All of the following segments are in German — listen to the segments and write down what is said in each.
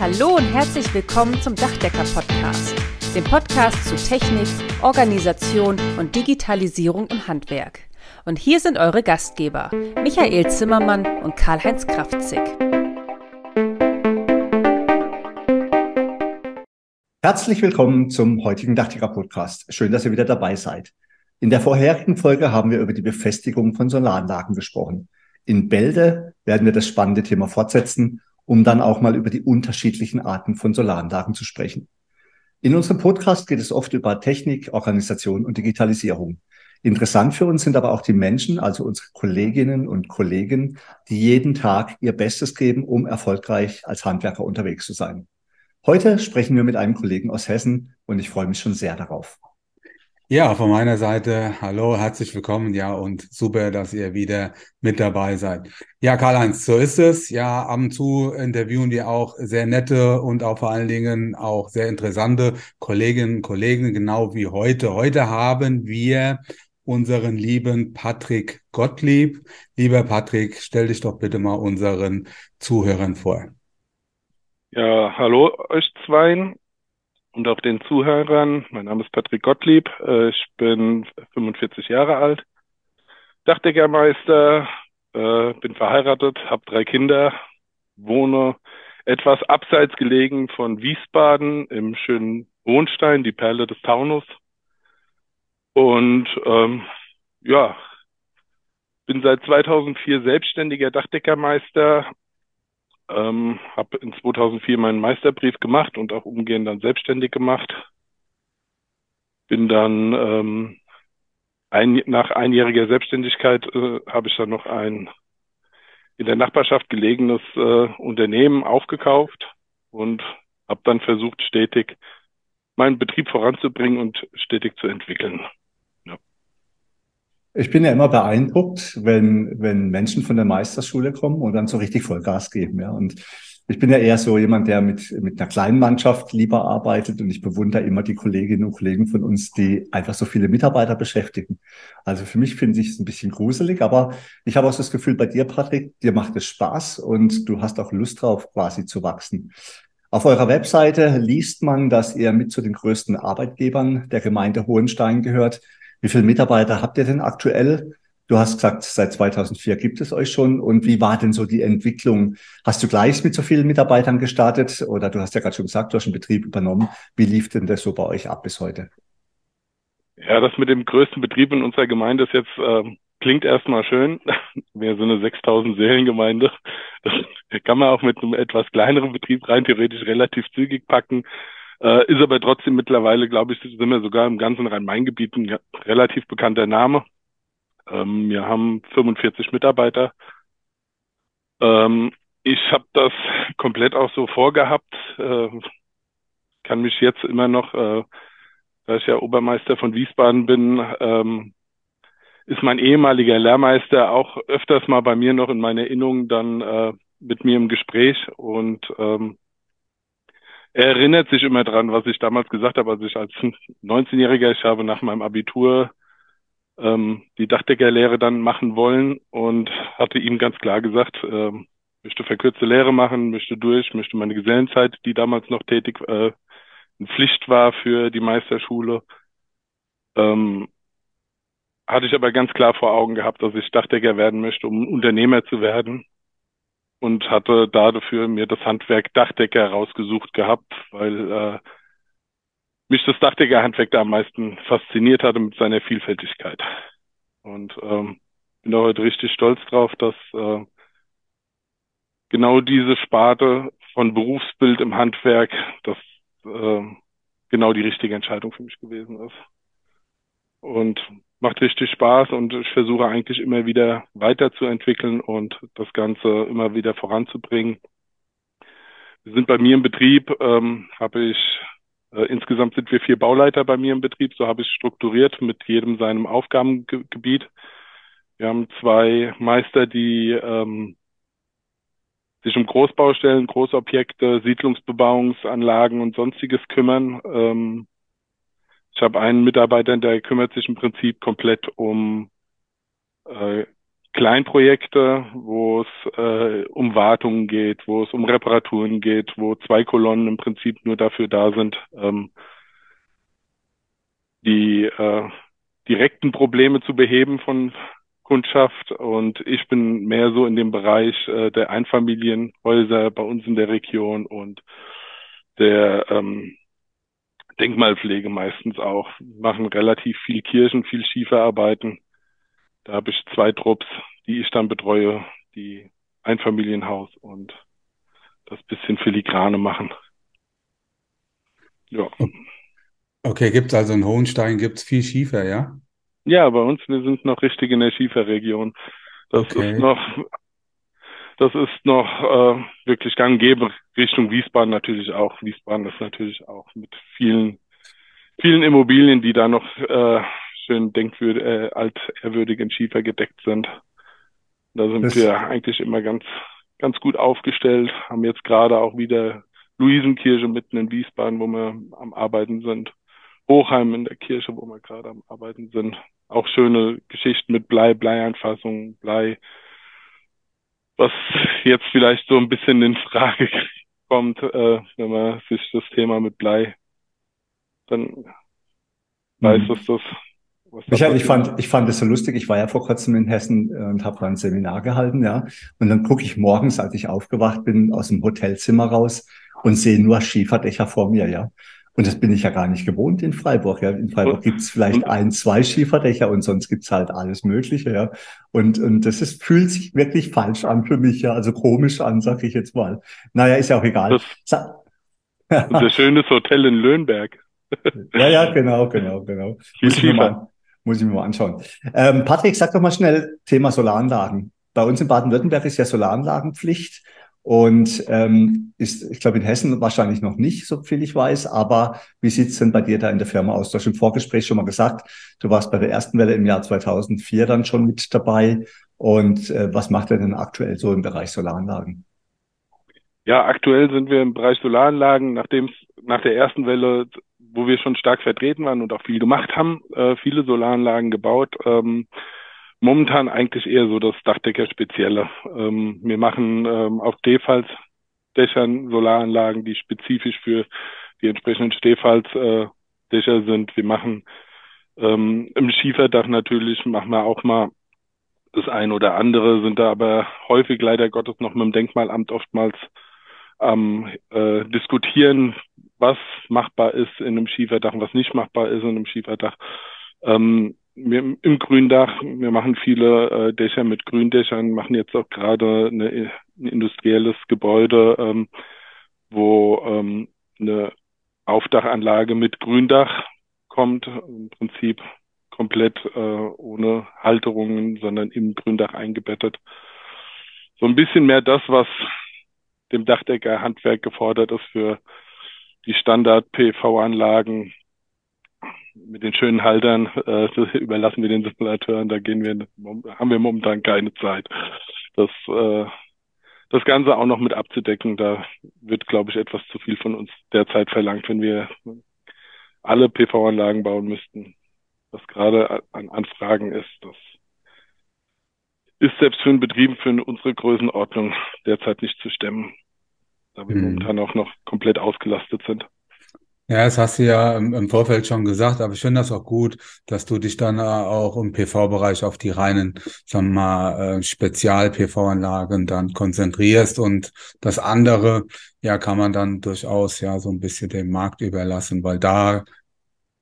Hallo und herzlich willkommen zum Dachdecker-Podcast, dem Podcast zu Technik, Organisation und Digitalisierung im Handwerk. Und hier sind eure Gastgeber, Michael Zimmermann und Karl-Heinz Kraftzig. Herzlich willkommen zum heutigen Dachdecker-Podcast. Schön, dass ihr wieder dabei seid. In der vorherigen Folge haben wir über die Befestigung von Solaranlagen gesprochen. In Bälde werden wir das spannende Thema fortsetzen um dann auch mal über die unterschiedlichen Arten von Solaranlagen zu sprechen. In unserem Podcast geht es oft über Technik, Organisation und Digitalisierung. Interessant für uns sind aber auch die Menschen, also unsere Kolleginnen und Kollegen, die jeden Tag ihr Bestes geben, um erfolgreich als Handwerker unterwegs zu sein. Heute sprechen wir mit einem Kollegen aus Hessen und ich freue mich schon sehr darauf. Ja, von meiner Seite, hallo, herzlich willkommen, ja, und super, dass ihr wieder mit dabei seid. Ja, Karl-Heinz, so ist es. Ja, ab und zu interviewen wir auch sehr nette und auch vor allen Dingen auch sehr interessante Kolleginnen und Kollegen, genau wie heute. Heute haben wir unseren lieben Patrick Gottlieb. Lieber Patrick, stell dich doch bitte mal unseren Zuhörern vor. Ja, hallo euch zweien und auch den Zuhörern. Mein Name ist Patrick Gottlieb. Äh, ich bin 45 Jahre alt, Dachdeckermeister, äh, bin verheiratet, habe drei Kinder, wohne etwas abseits gelegen von Wiesbaden im schönen Wohnstein, die Perle des Taunus. Und ähm, ja, bin seit 2004 selbstständiger Dachdeckermeister, ähm, habe in 2004 meinen Meisterbrief gemacht und auch umgehend dann selbstständig gemacht. Bin dann ähm, ein, nach einjähriger Selbstständigkeit äh, habe ich dann noch ein in der Nachbarschaft gelegenes äh, Unternehmen aufgekauft und habe dann versucht, stetig meinen Betrieb voranzubringen und stetig zu entwickeln. Ich bin ja immer beeindruckt, wenn, wenn Menschen von der Meisterschule kommen und dann so richtig Vollgas geben. Ja. Und ich bin ja eher so jemand, der mit, mit einer kleinen Mannschaft lieber arbeitet und ich bewundere immer die Kolleginnen und Kollegen von uns, die einfach so viele Mitarbeiter beschäftigen. Also für mich finde ich es ein bisschen gruselig, aber ich habe auch das Gefühl bei dir, Patrick, dir macht es Spaß und du hast auch Lust drauf, quasi zu wachsen. Auf eurer Webseite liest man, dass ihr mit zu den größten Arbeitgebern der Gemeinde Hohenstein gehört. Wie viele Mitarbeiter habt ihr denn aktuell? Du hast gesagt, seit 2004 gibt es euch schon. Und wie war denn so die Entwicklung? Hast du gleich mit so vielen Mitarbeitern gestartet? Oder du hast ja gerade schon gesagt, du hast einen Betrieb übernommen. Wie lief denn das so bei euch ab bis heute? Ja, das mit dem größten Betrieb in unserer Gemeinde ist jetzt, äh, klingt erstmal schön. Wir sind eine 6000 Seelengemeinde. Das kann man auch mit einem etwas kleineren Betrieb rein theoretisch relativ zügig packen. Äh, ist aber trotzdem mittlerweile, glaube ich, sind wir sogar im ganzen Rhein-Main-Gebiet ein relativ bekannter Name. Ähm, wir haben 45 Mitarbeiter. Ähm, ich habe das komplett auch so vorgehabt. Äh, kann mich jetzt immer noch, äh, da ich ja Obermeister von Wiesbaden bin, ähm, ist mein ehemaliger Lehrmeister auch öfters mal bei mir noch in meiner Erinnerung dann äh, mit mir im Gespräch und ähm, er erinnert sich immer dran, was ich damals gesagt habe, als ich als 19-Jähriger, ich habe nach meinem Abitur ähm, die Dachdeckerlehre dann machen wollen und hatte ihm ganz klar gesagt, ähm, möchte verkürzte Lehre machen, möchte durch, möchte meine Gesellenzeit, die damals noch tätig äh, in Pflicht war für die Meisterschule, ähm, hatte ich aber ganz klar vor Augen gehabt, dass ich Dachdecker werden möchte, um Unternehmer zu werden und hatte dafür mir das Handwerk Dachdecker rausgesucht gehabt, weil äh, mich das Dachdeckerhandwerk da am meisten fasziniert hatte mit seiner Vielfältigkeit. Und ähm, bin da heute richtig stolz drauf, dass äh, genau diese Sparte von Berufsbild im Handwerk, das äh, genau die richtige Entscheidung für mich gewesen ist. Und macht richtig Spaß und ich versuche eigentlich immer wieder weiterzuentwickeln und das Ganze immer wieder voranzubringen. Wir sind bei mir im Betrieb, ähm, habe ich äh, insgesamt sind wir vier Bauleiter bei mir im Betrieb, so habe ich strukturiert mit jedem seinem Aufgabengebiet. Wir haben zwei Meister, die ähm, sich um Großbaustellen, Großobjekte, Siedlungsbebauungsanlagen und sonstiges kümmern. Ähm, ich habe einen Mitarbeiter, der kümmert sich im Prinzip komplett um äh, Kleinprojekte, wo es äh, um Wartungen geht, wo es um Reparaturen geht, wo zwei Kolonnen im Prinzip nur dafür da sind, ähm, die äh, direkten Probleme zu beheben von Kundschaft. Und ich bin mehr so in dem Bereich äh, der Einfamilienhäuser bei uns in der Region und der ähm, Denkmalpflege meistens auch. Machen relativ viel Kirchen, viel Schieferarbeiten. Da habe ich zwei Trupps, die ich dann betreue, die Einfamilienhaus und das bisschen Filigrane machen. Ja. Okay, gibt es also in Hohenstein gibt's viel Schiefer, ja? Ja, bei uns, wir sind noch richtig in der Schieferregion. Das okay. ist noch, das ist noch äh, wirklich gang und gäbe. Richtung Wiesbaden natürlich auch. Wiesbaden ist natürlich auch mit vielen, vielen Immobilien, die da noch äh, schön denkwürdig, äh, altehrwürdig in Schiefer gedeckt sind. Da sind das wir eigentlich immer ganz, ganz gut aufgestellt. Haben jetzt gerade auch wieder Luisenkirche mitten in Wiesbaden, wo wir am Arbeiten sind. Hochheim in der Kirche, wo wir gerade am Arbeiten sind. Auch schöne Geschichten mit Blei, Bleieinfassung, Blei, was jetzt vielleicht so ein bisschen in Frage kommt, äh, wenn man sich das Thema mit Blei dann mhm. weiß, dass das Michael, ich fand, ich fand es so lustig. Ich war ja vor kurzem in Hessen äh, und habe da ein Seminar gehalten, ja. Und dann gucke ich morgens, als ich aufgewacht bin, aus dem Hotelzimmer raus und sehe nur Schieferdächer vor mir, ja. Und das bin ich ja gar nicht gewohnt in Freiburg. Ja. In Freiburg gibt es vielleicht ein, zwei Schieferdächer und sonst gibt's halt alles Mögliche. Ja. Und, und das ist, fühlt sich wirklich falsch an für mich, ja. Also komisch an, sag ich jetzt mal. Naja, ist ja auch egal. Das, unser schönes Hotel in Löhnberg. ja, ja, genau, genau, genau. Viel muss, ich mir mal, muss ich mir mal anschauen. Ähm, Patrick, sag doch mal schnell Thema Solaranlagen. Bei uns in Baden-Württemberg ist ja Solaranlagenpflicht. Und ähm, ist, ich glaube, in Hessen wahrscheinlich noch nicht, so viel ich weiß. Aber wie sieht's denn bei dir da in der Firma aus? Du hast im Vorgespräch schon mal gesagt, du warst bei der ersten Welle im Jahr 2004 dann schon mit dabei. Und äh, was macht er denn aktuell so im Bereich Solaranlagen? Ja, aktuell sind wir im Bereich Solaranlagen, nachdem nach der ersten Welle, wo wir schon stark vertreten waren und auch viel gemacht haben, äh, viele Solaranlagen gebaut. Ähm, momentan eigentlich eher so das Dachdecker-Spezielle. Ähm, wir machen ähm, auf Stehfalzdächern Solaranlagen, die spezifisch für die entsprechenden Stehfalzdächer äh, sind. Wir machen ähm, im Schieferdach natürlich, machen wir auch mal das ein oder andere, sind da aber häufig leider Gottes noch mit dem Denkmalamt oftmals am äh, diskutieren, was machbar ist in einem Schieferdach und was nicht machbar ist in einem Schieferdach. Ähm, wir, im Gründach, wir machen viele äh, Dächer mit Gründächern, machen jetzt auch gerade eine, ein industrielles Gebäude, ähm, wo ähm, eine Aufdachanlage mit Gründach kommt, im Prinzip komplett äh, ohne Halterungen, sondern im Gründach eingebettet. So ein bisschen mehr das, was dem Dachdecker-Handwerk gefordert ist für die Standard-PV-Anlagen, mit den schönen Haltern äh, überlassen wir den Simulateuren. Da gehen wir, haben wir momentan keine Zeit, das, äh, das Ganze auch noch mit abzudecken. Da wird, glaube ich, etwas zu viel von uns derzeit verlangt, wenn wir alle PV-Anlagen bauen müssten. Was gerade an Anfragen ist, das ist selbst für einen Betrieb, für unsere Größenordnung derzeit nicht zu stemmen, da wir hm. momentan auch noch komplett ausgelastet sind. Ja, das hast du ja im, Vorfeld schon gesagt, aber ich finde das auch gut, dass du dich dann auch im PV-Bereich auf die reinen, sagen wir mal, äh, Spezial-PV-Anlagen dann konzentrierst und das andere, ja, kann man dann durchaus ja so ein bisschen dem Markt überlassen, weil da,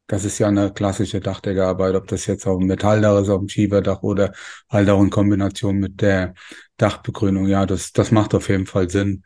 das ist ja eine klassische Dachdeckerarbeit, ob das jetzt auf dem Metalldach ist, auf dem Schieberdach oder halt auch in Kombination mit der Dachbegrünung. Ja, das, das macht auf jeden Fall Sinn.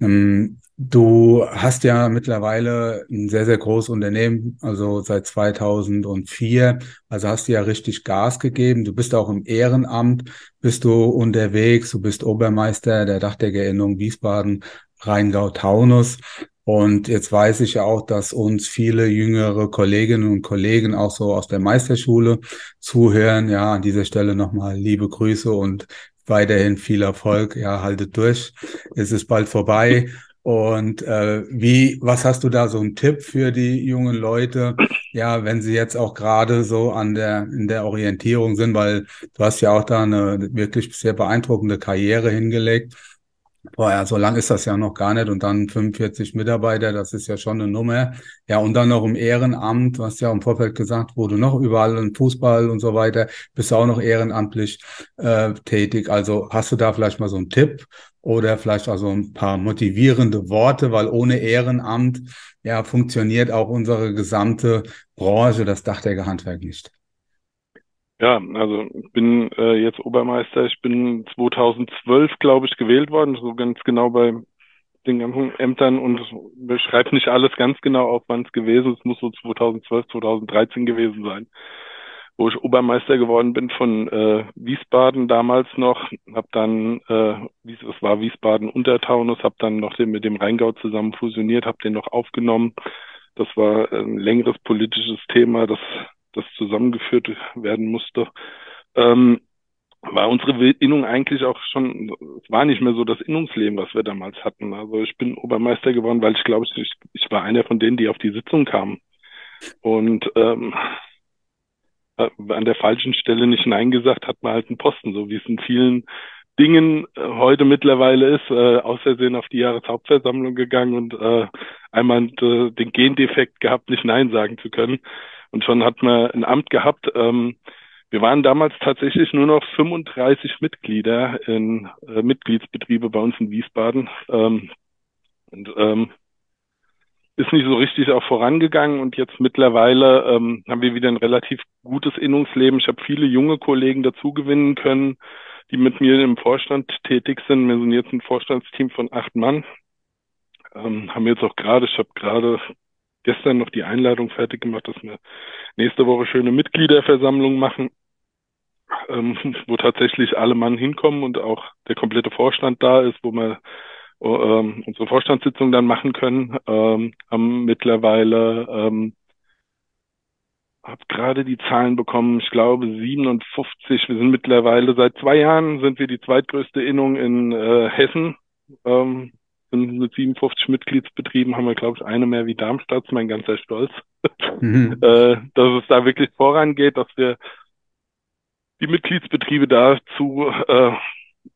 Ähm, Du hast ja mittlerweile ein sehr, sehr großes Unternehmen, also seit 2004. Also hast du ja richtig Gas gegeben. Du bist auch im Ehrenamt, bist du unterwegs. Du bist Obermeister der Dachdeckerinnung Wiesbaden, Rheingau-Taunus. Und jetzt weiß ich ja auch, dass uns viele jüngere Kolleginnen und Kollegen auch so aus der Meisterschule zuhören. Ja, an dieser Stelle nochmal liebe Grüße und weiterhin viel Erfolg. Ja, haltet durch. Es ist bald vorbei. Und äh, wie, was hast du da so einen Tipp für die jungen Leute? Ja, wenn sie jetzt auch gerade so an der in der Orientierung sind, weil du hast ja auch da eine wirklich sehr beeindruckende Karriere hingelegt. Boah, ja, so lang ist das ja noch gar nicht. Und dann 45 Mitarbeiter, das ist ja schon eine Nummer. Ja, und dann noch im Ehrenamt, hast ja im Vorfeld gesagt, du noch überall im Fußball und so weiter, bist du auch noch ehrenamtlich äh, tätig. Also hast du da vielleicht mal so einen Tipp oder vielleicht auch so ein paar motivierende Worte, weil ohne Ehrenamt ja funktioniert auch unsere gesamte Branche, das Dachdeckerhandwerk nicht. Ja, also ich bin äh, jetzt Obermeister. Ich bin 2012, glaube ich, gewählt worden, so ganz genau bei den ganzen Ämtern und beschreibt nicht alles ganz genau auf, wann es gewesen ist. Es muss so 2012, 2013 gewesen sein, wo ich Obermeister geworden bin von äh, Wiesbaden damals noch. Hab dann, äh, es war Wiesbaden Untertaunus, habe dann noch den, mit dem Rheingau zusammen fusioniert, habe den noch aufgenommen. Das war ein längeres politisches Thema, das das zusammengeführt werden musste, ähm, war unsere Innung eigentlich auch schon, es war nicht mehr so das Innungsleben, was wir damals hatten. Also ich bin Obermeister geworden, weil ich glaube, ich, ich war einer von denen, die auf die Sitzung kamen. Und ähm, äh, an der falschen Stelle nicht Nein gesagt, hat man halt einen Posten, so wie es in vielen Dingen äh, heute mittlerweile ist, äh, außersehen auf die Jahreshauptversammlung gegangen und äh, einmal äh, den Gendefekt gehabt, nicht Nein sagen zu können. Und schon hat man ein Amt gehabt. Ähm, wir waren damals tatsächlich nur noch 35 Mitglieder in äh, Mitgliedsbetriebe bei uns in Wiesbaden. Ähm, und ähm, ist nicht so richtig auch vorangegangen und jetzt mittlerweile ähm, haben wir wieder ein relativ gutes Innungsleben. Ich habe viele junge Kollegen dazu gewinnen können, die mit mir im Vorstand tätig sind. Wir sind jetzt ein Vorstandsteam von acht Mann. Ähm, haben jetzt auch gerade, ich habe gerade gestern noch die Einladung fertig gemacht, dass wir nächste Woche schöne Mitgliederversammlung machen, ähm, wo tatsächlich alle Mann hinkommen und auch der komplette Vorstand da ist, wo wir ähm, unsere Vorstandssitzung dann machen können. Ähm, haben mittlerweile ähm, habe gerade die Zahlen bekommen, ich glaube 57. Wir sind mittlerweile seit zwei Jahren sind wir die zweitgrößte Innung in äh, Hessen. Ähm, sind mit 57 Mitgliedsbetrieben haben wir, glaube ich, eine mehr wie Darmstadt, mein ganzer Stolz. Mhm. äh, dass es da wirklich vorangeht, dass wir die Mitgliedsbetriebe dazu, äh,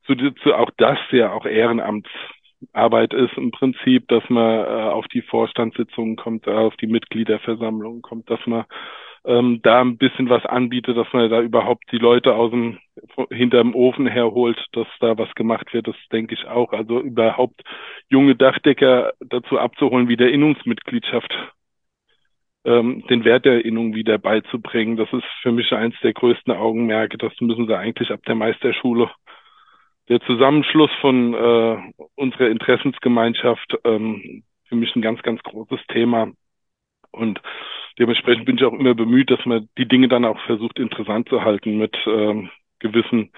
zu, zu auch das ja auch Ehrenamtsarbeit ist im Prinzip, dass man äh, auf die Vorstandssitzungen kommt, auf die Mitgliederversammlungen kommt, dass man ähm, da ein bisschen was anbietet, dass man da überhaupt die Leute aus dem hinterm Ofen herholt, dass da was gemacht wird, das denke ich auch. Also überhaupt junge Dachdecker dazu abzuholen, wie der Innungsmitgliedschaft ähm, den Wert der Innung wieder beizubringen. Das ist für mich eins der größten Augenmerke. Das müssen sie eigentlich ab der Meisterschule. Der Zusammenschluss von äh, unserer Interessensgemeinschaft ähm, für mich ein ganz, ganz großes Thema. Und dementsprechend bin ich auch immer bemüht, dass man die Dinge dann auch versucht interessant zu halten mit ähm, gewissen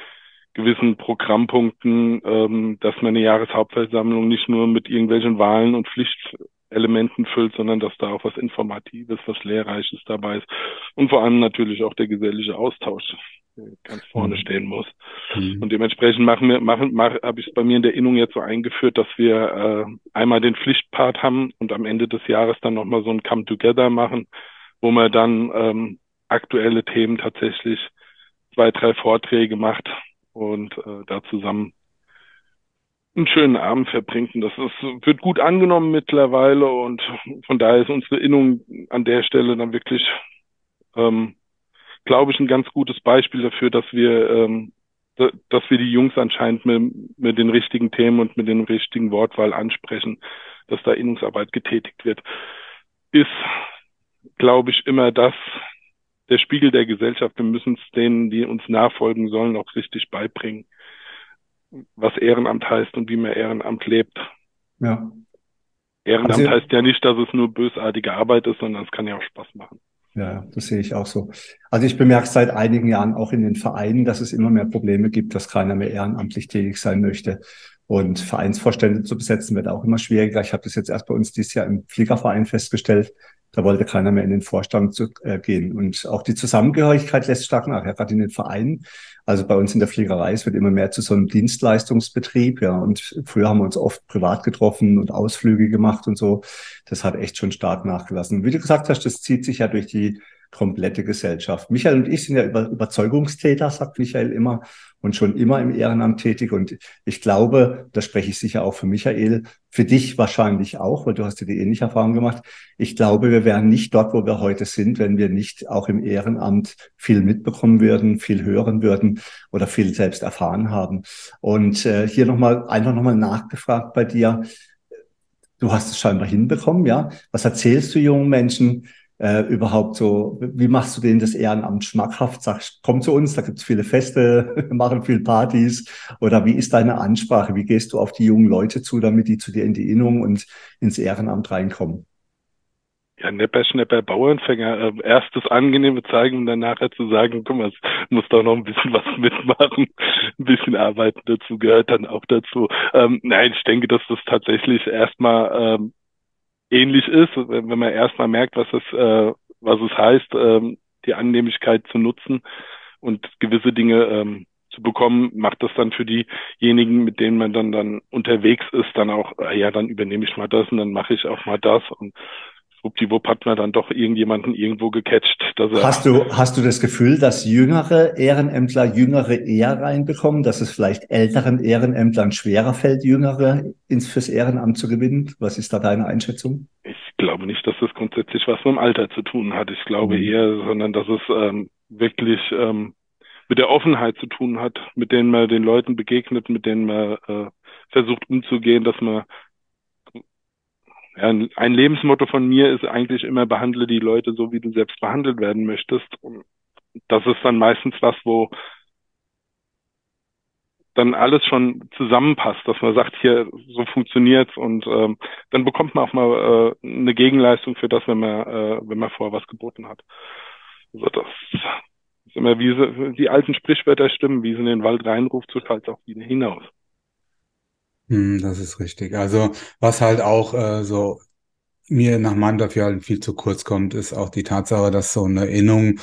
gewissen Programmpunkten, ähm, dass man eine Jahreshauptversammlung nicht nur mit irgendwelchen Wahlen und Pflichtelementen füllt, sondern dass da auch was Informatives, was Lehrreiches dabei ist. Und vor allem natürlich auch der gesellige Austausch ganz vorne mhm. stehen muss. Mhm. Und dementsprechend machen wir, machen, machen, habe ich es bei mir in der Innung jetzt so eingeführt, dass wir äh, einmal den Pflichtpart haben und am Ende des Jahres dann nochmal so ein Come Together machen, wo man dann ähm, aktuelle Themen tatsächlich zwei, drei Vorträge macht und äh, da zusammen einen schönen Abend verbringt. Und das ist, wird gut angenommen mittlerweile und von daher ist unsere Innung an der Stelle dann wirklich ähm, glaube ich, ein ganz gutes Beispiel dafür, dass wir, ähm, dass wir die Jungs anscheinend mit, mit den richtigen Themen und mit den richtigen Wortwahl ansprechen, dass da Innungsarbeit getätigt wird, ist, glaube ich, immer das, der Spiegel der Gesellschaft. Wir müssen es denen, die uns nachfolgen sollen, auch richtig beibringen, was Ehrenamt heißt und wie man Ehrenamt lebt. Ja. Ehrenamt also, heißt ja nicht, dass es nur bösartige Arbeit ist, sondern es kann ja auch Spaß machen. Ja, das sehe ich auch so. Also ich bemerke seit einigen Jahren auch in den Vereinen, dass es immer mehr Probleme gibt, dass keiner mehr ehrenamtlich tätig sein möchte. Und Vereinsvorstände zu besetzen wird auch immer schwieriger. Ich habe das jetzt erst bei uns dieses Jahr im Fliegerverein festgestellt. Da wollte keiner mehr in den Vorstand zu, äh, gehen. Und auch die Zusammengehörigkeit lässt stark nach, ja, gerade in den Vereinen. Also bei uns in der Fliegerei, es wird immer mehr zu so einem Dienstleistungsbetrieb, ja. Und früher haben wir uns oft privat getroffen und Ausflüge gemacht und so. Das hat echt schon stark nachgelassen. Wie du gesagt hast, das zieht sich ja durch die komplette Gesellschaft. Michael und ich sind ja über, Überzeugungstäter, sagt Michael immer, und schon immer im Ehrenamt tätig. Und ich glaube, da spreche ich sicher auch für Michael, für dich wahrscheinlich auch, weil du hast ja die ähnliche Erfahrung gemacht. Ich glaube, wir wären nicht dort, wo wir heute sind, wenn wir nicht auch im Ehrenamt viel mitbekommen würden, viel hören würden oder viel selbst erfahren haben. Und äh, hier nochmal, einfach nochmal nachgefragt bei dir. Du hast es scheinbar hinbekommen, ja. Was erzählst du jungen Menschen? Äh, überhaupt so, wie machst du denen das Ehrenamt schmackhaft? Sagst, komm zu uns, da gibt's viele Feste, machen viel Partys. Oder wie ist deine Ansprache? Wie gehst du auf die jungen Leute zu, damit die zu dir in die Innung und ins Ehrenamt reinkommen? ja, Nepper, Schnepper, Bauernfänger, äh, erst das Angenehme zeigen und dann nachher zu sagen, guck mal, es muss doch noch ein bisschen was mitmachen, ein bisschen arbeiten dazu gehört dann auch dazu. Ähm, nein, ich denke, dass das tatsächlich erstmal ähm, ähnlich ist, wenn man erstmal merkt, was es, äh, was es heißt, ähm, die Annehmlichkeit zu nutzen und gewisse Dinge ähm, zu bekommen, macht das dann für diejenigen, mit denen man dann dann unterwegs ist, dann auch, äh, ja, dann übernehme ich mal das und dann mache ich auch mal das. Und schwuppdiwupp hat man dann doch irgendjemanden irgendwo gecatcht. Hast du, hast du das Gefühl, dass jüngere Ehrenämtler jüngere eher reinbekommen, dass es vielleicht älteren Ehrenämtlern schwerer fällt, jüngere ins, fürs Ehrenamt zu gewinnen? Was ist da deine Einschätzung? Ich glaube nicht, dass das grundsätzlich was mit dem Alter zu tun hat. Ich glaube mhm. eher, sondern dass es ähm, wirklich ähm, mit der Offenheit zu tun hat, mit denen man den Leuten begegnet, mit denen man äh, versucht umzugehen, dass man ein Lebensmotto von mir ist eigentlich immer, behandle die Leute so, wie du selbst behandelt werden möchtest. Und das ist dann meistens was, wo dann alles schon zusammenpasst, dass man sagt, hier, so funktioniert's und ähm, dann bekommt man auch mal äh, eine Gegenleistung für das, wenn man, äh, wenn man vorher was geboten hat. Also das ist immer wie sie, die alten Sprichwörter stimmen, wie sie in den Wald reinruft, so schallt auch wieder hinaus. Hm, das ist richtig. Also was halt auch äh, so mir nach meinem Dafürhalten viel zu kurz kommt, ist auch die Tatsache, dass so eine Innung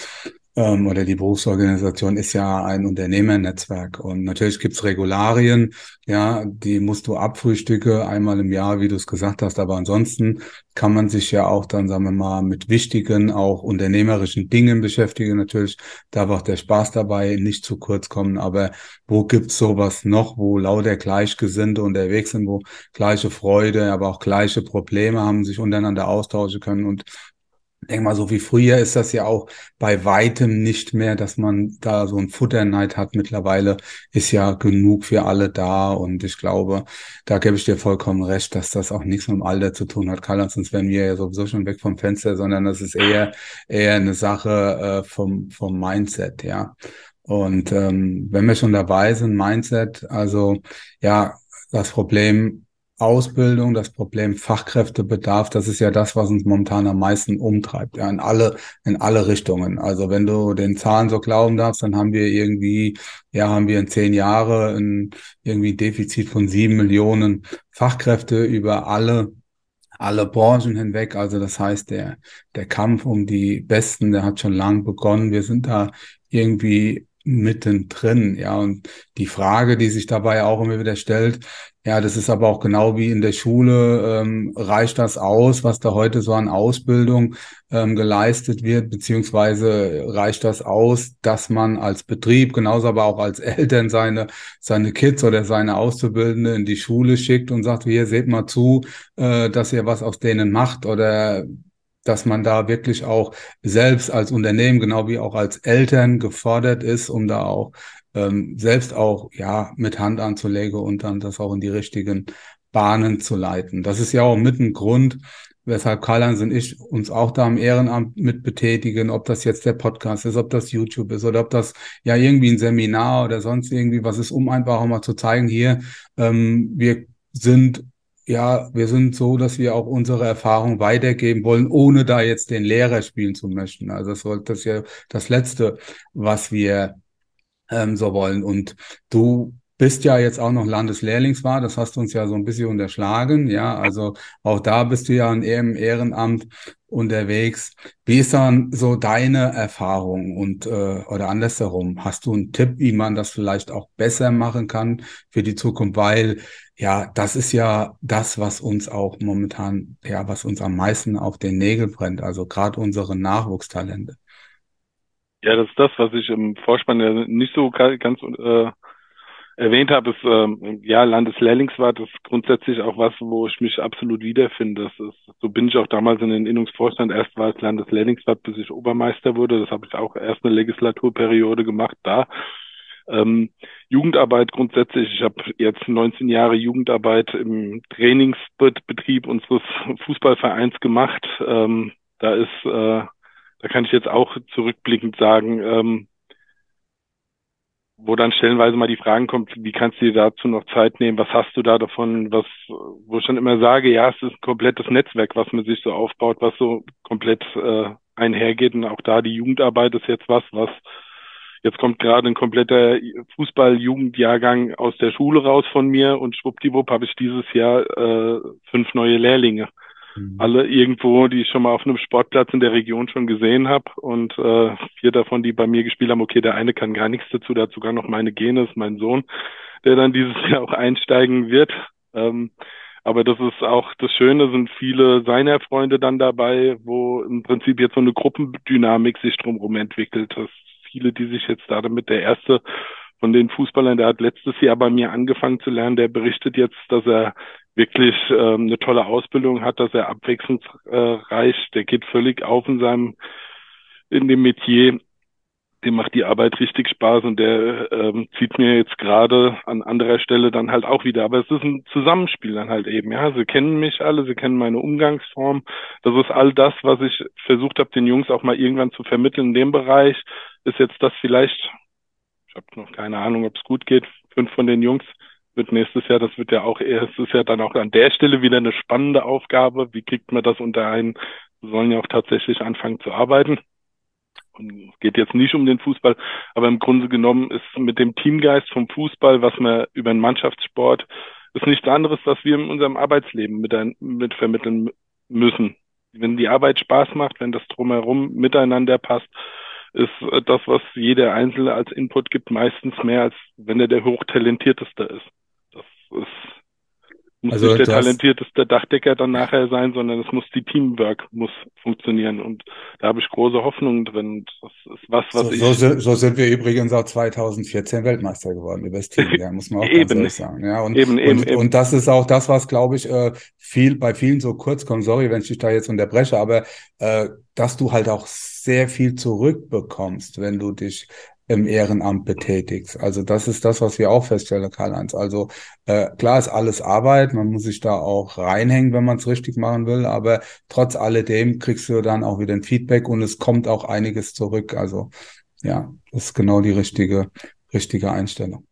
ähm, oder die Berufsorganisation ist ja ein Unternehmernetzwerk. Und natürlich gibt's Regularien, ja, die musst du abfrühstücke einmal im Jahr, wie du es gesagt hast, aber ansonsten kann man sich ja auch dann, sagen wir mal, mit wichtigen, auch unternehmerischen Dingen beschäftigen. Natürlich darf auch der Spaß dabei nicht zu kurz kommen, aber wo gibt's sowas noch, wo lauter Gleichgesinnte unterwegs sind, wo gleiche Freude, aber auch gleiche Probleme haben, sich untereinander austauschen können und denke mal, so wie früher ist das ja auch bei weitem nicht mehr, dass man da so ein Futterneid hat. Mittlerweile ist ja genug für alle da und ich glaube, da gebe ich dir vollkommen recht, dass das auch nichts mit dem Alter zu tun hat, Karl, sonst wären wir ja sowieso schon weg vom Fenster, sondern das ist eher, eher eine Sache äh, vom, vom Mindset, ja. Und ähm, wenn wir schon dabei sind, Mindset, also ja, das Problem Ausbildung, das Problem Fachkräftebedarf, das ist ja das, was uns momentan am meisten umtreibt, ja, in alle, in alle Richtungen. Also wenn du den Zahlen so glauben darfst, dann haben wir irgendwie, ja, haben wir in zehn Jahre ein irgendwie Defizit von sieben Millionen Fachkräfte über alle alle Branchen hinweg. Also das heißt, der, der Kampf um die Besten, der hat schon lang begonnen. Wir sind da irgendwie mittendrin, ja. Und die Frage, die sich dabei auch immer wieder stellt, ja, das ist aber auch genau wie in der Schule, ähm, reicht das aus, was da heute so an Ausbildung ähm, geleistet wird, beziehungsweise reicht das aus, dass man als Betrieb, genauso aber auch als Eltern seine, seine Kids oder seine Auszubildende in die Schule schickt und sagt, hier seht mal zu, äh, dass ihr was aus denen macht oder dass man da wirklich auch selbst als Unternehmen, genau wie auch als Eltern gefordert ist, um da auch ähm, selbst auch ja mit Hand anzulegen und dann das auch in die richtigen Bahnen zu leiten. Das ist ja auch mit ein Grund, weshalb Karl-Heinz und ich uns auch da im Ehrenamt mit betätigen, ob das jetzt der Podcast ist, ob das YouTube ist oder ob das ja irgendwie ein Seminar oder sonst irgendwie was ist, um einfach auch mal zu zeigen, hier, ähm, wir sind ja, wir sind so, dass wir auch unsere Erfahrung weitergeben wollen, ohne da jetzt den Lehrer spielen zu möchten. Also das, das ist ja das Letzte, was wir ähm, so wollen. Und du bist ja jetzt auch noch Landeslehrlingswart, das hast du uns ja so ein bisschen unterschlagen, ja, also auch da bist du ja im Ehrenamt unterwegs. Wie ist dann so deine Erfahrung und äh, oder andersherum? Hast du einen Tipp, wie man das vielleicht auch besser machen kann für die Zukunft? Weil ja, das ist ja das, was uns auch momentan, ja, was uns am meisten auf den Nägeln brennt, also gerade unsere Nachwuchstalente. Ja, das ist das, was ich im Vorspann ja nicht so ganz äh, erwähnt habe, ist ähm, ja Landeslehrlingswart ist grundsätzlich auch was, wo ich mich absolut wiederfinde. Das ist, so bin ich auch damals in den Innungsvorstand. Erst war es Landeslehrlingswart, bis ich Obermeister wurde. Das habe ich auch erst eine Legislaturperiode gemacht da. Ähm, Jugendarbeit grundsätzlich. Ich habe jetzt 19 Jahre Jugendarbeit im Trainingsbetrieb unseres Fußballvereins gemacht. Ähm, da ist, äh, da kann ich jetzt auch zurückblickend sagen, ähm, wo dann stellenweise mal die Fragen kommt, wie kannst du dir dazu noch Zeit nehmen, was hast du da davon, was, wo ich dann immer sage, ja, es ist ein komplettes Netzwerk, was man sich so aufbaut, was so komplett äh, einhergeht. Und auch da die Jugendarbeit ist jetzt was, was jetzt kommt gerade ein kompletter Fußball-Jugendjahrgang aus der Schule raus von mir und schwuppdiwupp habe ich dieses Jahr äh, fünf neue Lehrlinge mhm. alle irgendwo, die ich schon mal auf einem Sportplatz in der Region schon gesehen habe und äh, vier davon, die bei mir gespielt haben. Okay, der eine kann gar nichts dazu, der hat sogar noch meine Gene, ist mein Sohn, der dann dieses Jahr auch einsteigen wird. Ähm, aber das ist auch das Schöne, sind viele seiner Freunde dann dabei, wo im Prinzip jetzt so eine Gruppendynamik sich drumherum entwickelt. Das viele, die sich jetzt da damit der erste von den Fußballern, der hat letztes Jahr bei mir angefangen zu lernen, der berichtet jetzt, dass er wirklich ähm, eine tolle Ausbildung hat, dass er abwechslungsreich, der geht völlig auf in seinem, in dem Metier. Dem macht die Arbeit richtig Spaß und der ähm, zieht mir jetzt gerade an anderer Stelle dann halt auch wieder. Aber es ist ein Zusammenspiel dann halt eben. Ja, sie kennen mich alle, sie kennen meine Umgangsform. Das ist all das, was ich versucht habe, den Jungs auch mal irgendwann zu vermitteln in dem Bereich. Ist jetzt das vielleicht, ich habe noch keine Ahnung, ob es gut geht. Fünf von den Jungs wird nächstes Jahr, das wird ja auch eher, es ist ja dann auch an der Stelle wieder eine spannende Aufgabe. Wie kriegt man das unter einen? Wir sollen ja auch tatsächlich anfangen zu arbeiten. Und es geht jetzt nicht um den Fußball, aber im Grunde genommen ist mit dem Teamgeist vom Fußball, was wir über den Mannschaftssport, ist nichts anderes, was wir in unserem Arbeitsleben mit, ein, mit vermitteln müssen. Wenn die Arbeit Spaß macht, wenn das drumherum miteinander passt, ist das, was jeder Einzelne als Input gibt, meistens mehr, als wenn er der hochtalentierteste ist. Das ist, muss also nicht der talentierteste Dachdecker dann nachher sein, sondern es muss die Teamwork muss funktionieren. Und da habe ich große Hoffnungen drin. Das ist was, was so, ich. So, so sind wir übrigens auch 2014 Weltmeister geworden über das Team, ja, muss man auch eben, ganz sagen. Ja, und, eben, eben, und, eben. und das ist auch das, was, glaube ich, äh, viel bei vielen so kurz kommt. Sorry, wenn ich dich da jetzt unterbreche, aber äh, dass du halt auch sehr viel zurückbekommst, wenn du dich im Ehrenamt betätigst. Also das ist das, was wir auch feststellen, Karl-Heinz. Also äh, klar ist alles Arbeit, man muss sich da auch reinhängen, wenn man es richtig machen will, aber trotz alledem kriegst du dann auch wieder ein Feedback und es kommt auch einiges zurück. Also ja, das ist genau die richtige, richtige Einstellung.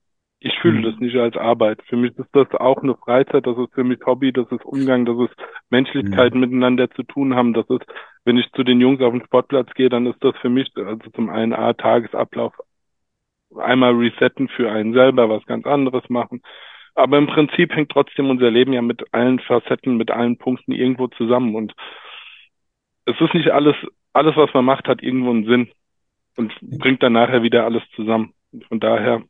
Ich fühle mhm. das nicht als Arbeit. Für mich ist das auch eine Freizeit, das ist für mich Hobby, das ist Umgang, das ist Menschlichkeit mhm. miteinander zu tun haben. Das ist, wenn ich zu den Jungs auf den Sportplatz gehe, dann ist das für mich, also zum einen A, Tagesablauf, einmal resetten für einen selber, was ganz anderes machen. Aber im Prinzip hängt trotzdem unser Leben ja mit allen Facetten, mit allen Punkten irgendwo zusammen. Und es ist nicht alles, alles, was man macht, hat irgendwo einen Sinn und bringt dann nachher wieder alles zusammen. Und von daher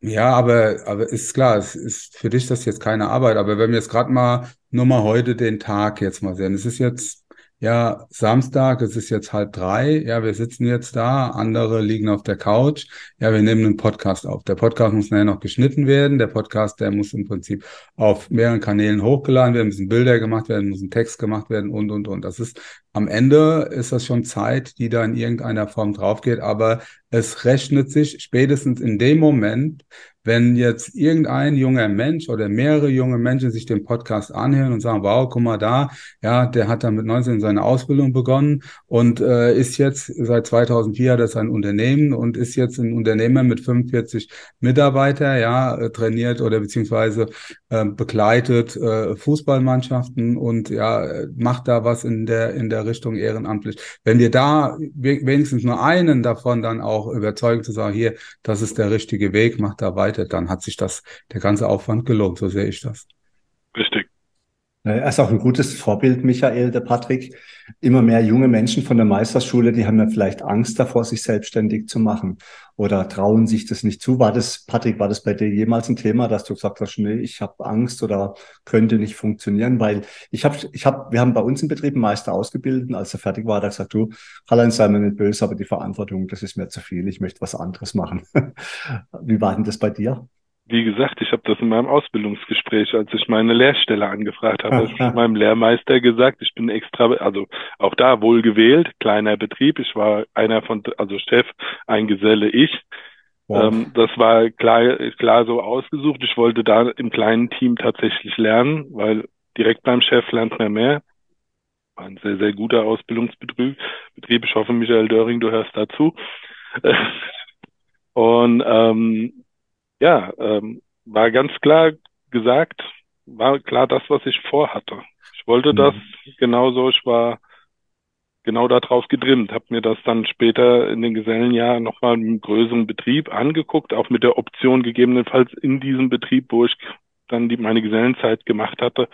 ja, aber, aber ist klar, es ist für dich das jetzt keine Arbeit. Aber wenn wir jetzt gerade mal nur mal heute den Tag jetzt mal sehen. Es ist jetzt ja Samstag, es ist jetzt halb drei. Ja, wir sitzen jetzt da, andere liegen auf der Couch. Ja, wir nehmen einen Podcast auf. Der Podcast muss nachher noch geschnitten werden. Der Podcast, der muss im Prinzip auf mehreren Kanälen hochgeladen werden, müssen Bilder gemacht werden, muss ein Text gemacht werden und, und, und. Das ist am Ende ist das schon Zeit, die da in irgendeiner Form draufgeht, aber es rechnet sich spätestens in dem Moment, wenn jetzt irgendein junger Mensch oder mehrere junge Menschen sich den Podcast anhören und sagen, wow, guck mal da, ja, der hat dann mit 19 seine Ausbildung begonnen und äh, ist jetzt seit 2004 hat er sein Unternehmen und ist jetzt ein Unternehmer mit 45 Mitarbeiter, ja, äh, trainiert oder beziehungsweise begleitet äh, Fußballmannschaften und ja, macht da was in der, in der Richtung ehrenamtlich. Wenn wir da wenigstens nur einen davon dann auch überzeugen zu sagen, hier, das ist der richtige Weg, macht da weiter, dann hat sich das, der ganze Aufwand gelohnt, so sehe ich das. Richtig. Er ist auch ein gutes Vorbild, Michael, der Patrick. Immer mehr junge Menschen von der Meisterschule, die haben ja vielleicht Angst davor, sich selbstständig zu machen oder trauen sich das nicht zu. War das, Patrick, war das bei dir jemals ein Thema, dass du gesagt hast, nee, ich habe Angst oder könnte nicht funktionieren? Weil ich habe, ich hab, wir haben bei uns im Betrieb einen Meister ausgebildet. Als er fertig war, hat er gesagt, du, Karl-Heinz, sei mir nicht böse, aber die Verantwortung, das ist mir zu viel. Ich möchte was anderes machen. Wie war denn das bei dir? Wie gesagt, ich habe das in meinem Ausbildungsgespräch, als ich meine Lehrstelle angefragt habe, ich meinem Lehrmeister gesagt, ich bin extra, also auch da wohl gewählt, kleiner Betrieb, ich war einer von, also Chef, ein Geselle, ich. Wow. Ähm, das war klar, klar so ausgesucht. Ich wollte da im kleinen Team tatsächlich lernen, weil direkt beim Chef lernt man mehr. War ein sehr, sehr guter Ausbildungsbetrieb. Betrieb. Ich hoffe, Michael Döring, du hörst dazu. Und ähm, ja, ähm, war ganz klar gesagt, war klar das, was ich vorhatte. Ich wollte mhm. das genauso, ich war genau darauf getrimmt, habe mir das dann später in den Gesellenjahren nochmal im größeren Betrieb angeguckt, auch mit der Option gegebenenfalls in diesem Betrieb, wo ich dann die, meine Gesellenzeit gemacht hatte.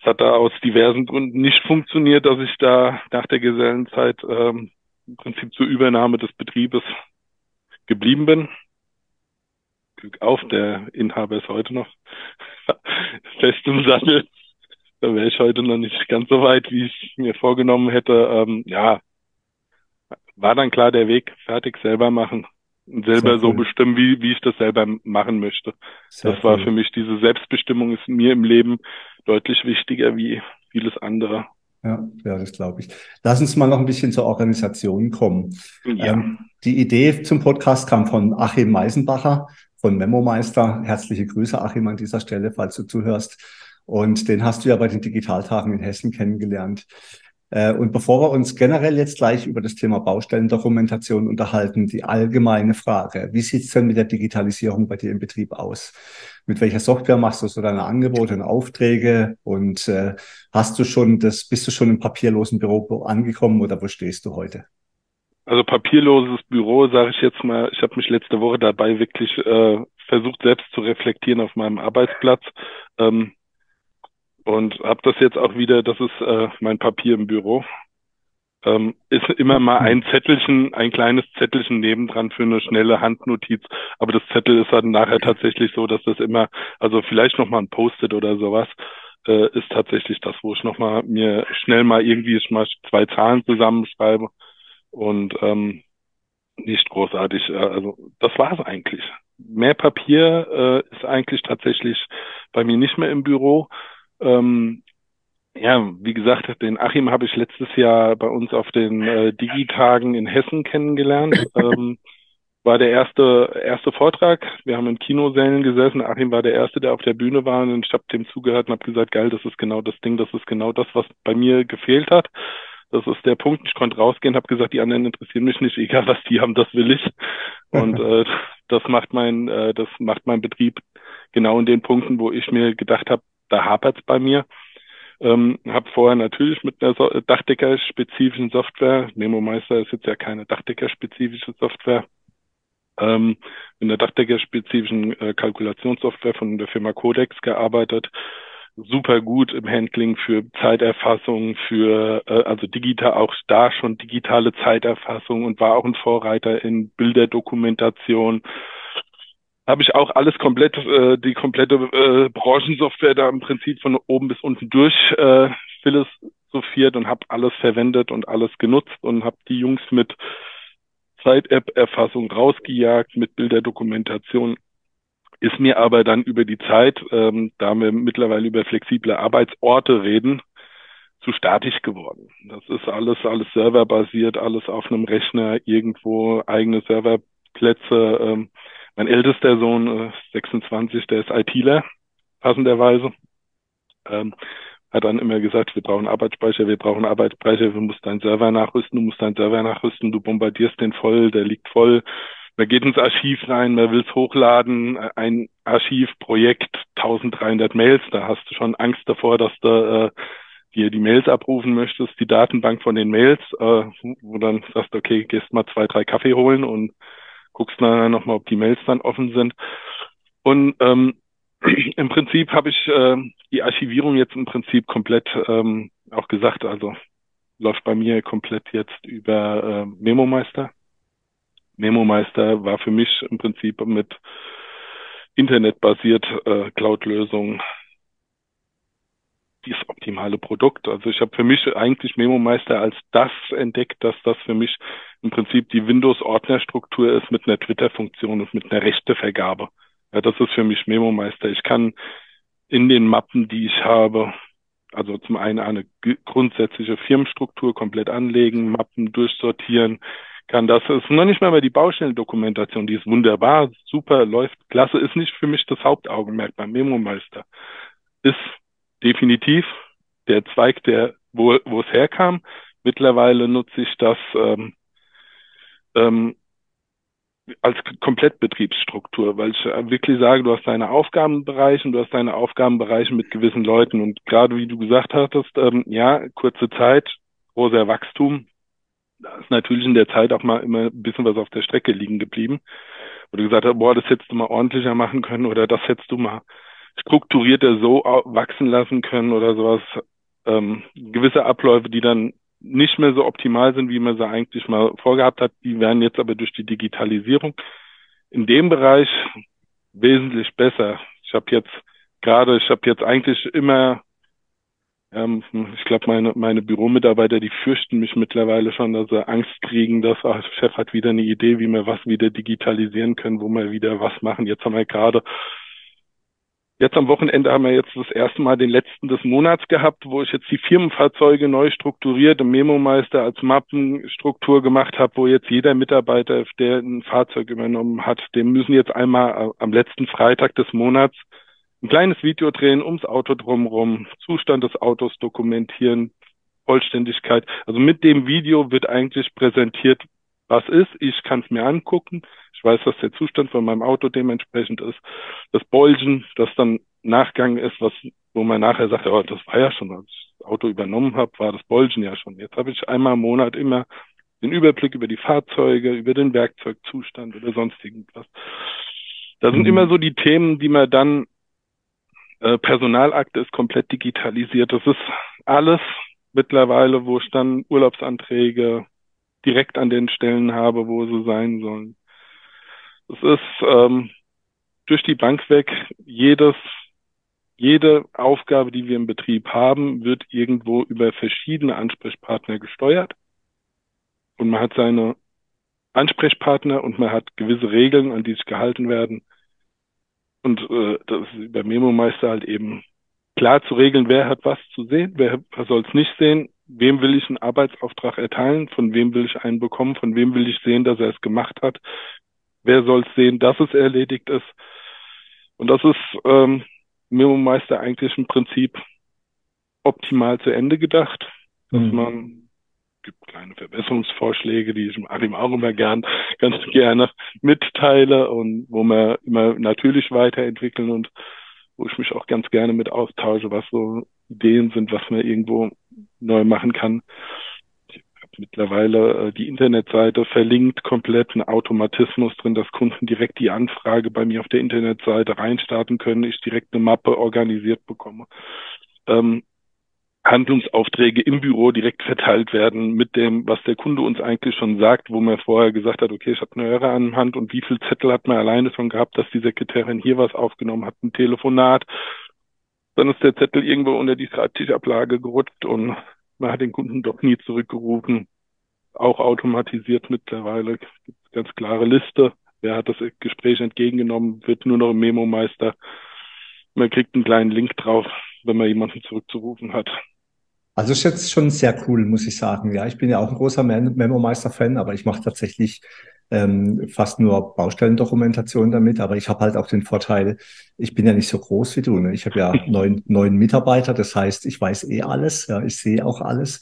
Es hat da aus diversen Gründen nicht funktioniert, dass ich da nach der Gesellenzeit ähm, im Prinzip zur Übernahme des Betriebes geblieben bin. Glück auf, der Inhaber ist heute noch fest im Sattel. Da wäre ich heute noch nicht ganz so weit, wie ich mir vorgenommen hätte. Ähm, ja, war dann klar der Weg, fertig selber machen und selber cool. so bestimmen, wie, wie ich das selber machen möchte. Sehr das war cool. für mich, diese Selbstbestimmung ist mir im Leben deutlich wichtiger wie vieles andere. Ja, ja, das glaube ich. Lass uns mal noch ein bisschen zur Organisation kommen. Ja. Ähm, die Idee zum Podcast kam von Achim Meisenbacher, von Memo-Meister. Herzliche Grüße, Achim, an dieser Stelle, falls du zuhörst. Und den hast du ja bei den Digitaltagen in Hessen kennengelernt. Äh, und bevor wir uns generell jetzt gleich über das Thema Baustellendokumentation unterhalten, die allgemeine Frage, wie sieht's denn mit der Digitalisierung bei dir im Betrieb aus? Mit welcher Software machst du so deine Angebote und Aufträge? Und äh, hast du schon das, bist du schon im papierlosen Büro angekommen oder wo stehst du heute? Also papierloses Büro, sage ich jetzt mal, ich habe mich letzte Woche dabei wirklich äh, versucht, selbst zu reflektieren auf meinem Arbeitsplatz. Ähm, und habe das jetzt auch wieder, das ist äh, mein Papier im Büro. Ähm, ist immer mal ein Zettelchen, ein kleines Zettelchen nebendran für eine schnelle Handnotiz. Aber das Zettel ist dann nachher tatsächlich so, dass das immer, also vielleicht noch mal ein Post-it oder sowas, äh, ist tatsächlich das, wo ich noch mal mir schnell mal irgendwie mal zwei Zahlen zusammenschreibe und ähm, nicht großartig. Äh, also das war es eigentlich. Mehr Papier äh, ist eigentlich tatsächlich bei mir nicht mehr im Büro. Ähm, ja, wie gesagt, den Achim habe ich letztes Jahr bei uns auf den äh, Digitagen in Hessen kennengelernt. Ähm, war der erste erste Vortrag. Wir haben in Kinosälen gesessen. Achim war der erste, der auf der Bühne war und ich habe dem zugehört und habe gesagt, geil, das ist genau das Ding, das ist genau das, was bei mir gefehlt hat. Das ist der Punkt. Ich konnte rausgehen, habe gesagt, die anderen interessieren mich nicht, egal was die haben, das will ich. Und äh, das macht mein, äh, das macht mein Betrieb genau in den Punkten, wo ich mir gedacht habe, da hapert's bei mir. Ähm, habe vorher natürlich mit einer so Dachdecker-spezifischen Software, MemoMeister ist jetzt ja keine Dachdecker-spezifische Software, ähm, mit einer Dachdecker-spezifischen äh, Kalkulationssoftware von der Firma Codex gearbeitet super gut im Handling für Zeiterfassung, für äh, also digital auch da schon digitale Zeiterfassung und war auch ein Vorreiter in Bilderdokumentation. Habe ich auch alles komplett, äh, die komplette äh, Branchensoftware da im Prinzip von oben bis unten durch äh, philosophiert und habe alles verwendet und alles genutzt und habe die Jungs mit Zeit-App-Erfassung rausgejagt, mit Bilderdokumentation ist mir aber dann über die Zeit, ähm, da wir mittlerweile über flexible Arbeitsorte reden, zu statisch geworden. Das ist alles, alles serverbasiert, alles auf einem Rechner, irgendwo eigene Serverplätze. Ähm, mein ältester Sohn, äh, 26, der ist ITler, passenderweise. Ähm, hat dann immer gesagt, wir brauchen Arbeitsspeicher, wir brauchen Arbeitsspeicher, du musst deinen Server nachrüsten, du musst deinen Server nachrüsten, du bombardierst den voll, der liegt voll, man geht ins Archiv rein, man will es hochladen, ein Archivprojekt, 1300 Mails, da hast du schon Angst davor, dass du äh, dir die Mails abrufen möchtest, die Datenbank von den Mails, äh, wo dann sagst, okay, gehst mal zwei, drei Kaffee holen und guckst dann nochmal, ob die Mails dann offen sind. Und ähm, im Prinzip habe ich äh, die Archivierung jetzt im Prinzip komplett ähm, auch gesagt, also läuft bei mir komplett jetzt über äh, MemoMeister. MemoMeister war für mich im Prinzip mit internetbasiert äh, Cloud-Lösung das optimale Produkt. Also ich habe für mich eigentlich MemoMeister als das entdeckt, dass das für mich im Prinzip die Windows-Ordnerstruktur ist mit einer Twitter-Funktion und mit einer Rechtevergabe. Ja, das ist für mich MemoMeister. Ich kann in den Mappen, die ich habe, also zum einen eine grundsätzliche Firmenstruktur komplett anlegen, Mappen durchsortieren, kann das ist noch nicht mal mehr die Baustellendokumentation, die ist wunderbar, super, läuft klasse, ist nicht für mich das Hauptaugenmerk beim MemoMeister. Ist definitiv der Zweig, der wo, wo es herkam. Mittlerweile nutze ich das ähm, ähm, als Komplettbetriebsstruktur, weil ich wirklich sage, du hast deine Aufgabenbereiche und du hast deine Aufgabenbereiche mit gewissen Leuten. Und gerade wie du gesagt hattest, ähm, ja, kurze Zeit, großer Wachstum, da ist natürlich in der Zeit auch mal immer ein bisschen was auf der Strecke liegen geblieben. Wo du gesagt hast, boah, das hättest du mal ordentlicher machen können oder das hättest du mal strukturierter so wachsen lassen können oder sowas. Ähm, gewisse Abläufe, die dann nicht mehr so optimal sind, wie man sie eigentlich mal vorgehabt hat. Die werden jetzt aber durch die Digitalisierung in dem Bereich wesentlich besser. Ich habe jetzt gerade, ich habe jetzt eigentlich immer, ähm, ich glaube, meine, meine Büromitarbeiter, die fürchten mich mittlerweile schon, dass sie Angst kriegen, dass ach, Chef hat wieder eine Idee, wie wir was wieder digitalisieren können, wo wir wieder was machen. Jetzt haben wir gerade Jetzt am Wochenende haben wir jetzt das erste Mal den letzten des Monats gehabt, wo ich jetzt die Firmenfahrzeuge neu strukturiert im Memo-Meister als Mappenstruktur gemacht habe, wo jetzt jeder Mitarbeiter, der ein Fahrzeug übernommen hat, dem müssen jetzt einmal am letzten Freitag des Monats ein kleines Video drehen ums Auto drumherum, Zustand des Autos dokumentieren, Vollständigkeit. Also mit dem Video wird eigentlich präsentiert, was ist. Ich kann es mir angucken. Ich weiß, dass der Zustand von meinem Auto dementsprechend ist. Das Bolgen, das dann Nachgang ist, was, wo man nachher sagt, oh, das war ja schon, als ich das Auto übernommen habe, war das Bolgen ja schon. Jetzt habe ich einmal im Monat immer den Überblick über die Fahrzeuge, über den Werkzeugzustand oder sonst irgendwas. Das sind mhm. immer so die Themen, die man dann Personalakte ist komplett digitalisiert. Das ist alles mittlerweile, wo ich dann Urlaubsanträge direkt an den Stellen habe, wo sie sein sollen. Es ist ähm, durch die Bank weg, jedes, jede Aufgabe, die wir im Betrieb haben, wird irgendwo über verschiedene Ansprechpartner gesteuert. Und man hat seine Ansprechpartner und man hat gewisse Regeln, an die sich gehalten werden. Und äh, das ist über Memo-Meister halt eben klar zu regeln, wer hat was zu sehen, wer, wer soll es nicht sehen, wem will ich einen Arbeitsauftrag erteilen, von wem will ich einen bekommen, von wem will ich sehen, dass er es gemacht hat, wer soll es sehen, dass es erledigt ist. Und das ist ähm, Memo-Meister eigentlich im Prinzip optimal zu Ende gedacht, dass mhm. man gibt kleine Verbesserungsvorschläge, die ich Achim auch immer gern, ganz gerne mitteile und wo wir immer natürlich weiterentwickeln und wo ich mich auch ganz gerne mit austausche, was so Ideen sind, was man irgendwo neu machen kann. Ich habe mittlerweile äh, die Internetseite verlinkt, komplett ein Automatismus drin, dass Kunden direkt die Anfrage bei mir auf der Internetseite reinstarten können, ich direkt eine Mappe organisiert bekomme. Ähm, Handlungsaufträge im Büro direkt verteilt werden mit dem, was der Kunde uns eigentlich schon sagt, wo man vorher gesagt hat, okay, ich habe eine Hörer an der Hand und wie viel Zettel hat man alleine schon gehabt, dass die Sekretärin hier was aufgenommen hat, ein Telefonat. Dann ist der Zettel irgendwo unter die Schreibtischablage gerutscht und man hat den Kunden doch nie zurückgerufen. Auch automatisiert mittlerweile. Gibt ganz klare Liste. Wer hat das Gespräch entgegengenommen, wird nur noch im Memo-Meister. Man kriegt einen kleinen Link drauf, wenn man jemanden zurückzurufen hat. Also ist jetzt schon sehr cool, muss ich sagen. Ja, ich bin ja auch ein großer Memo-Meister-Fan, aber ich mache tatsächlich ähm, fast nur Baustellendokumentation damit. Aber ich habe halt auch den Vorteil, ich bin ja nicht so groß wie du. Ne? Ich habe ja neun, neun Mitarbeiter, das heißt, ich weiß eh alles. Ja, ich sehe auch alles.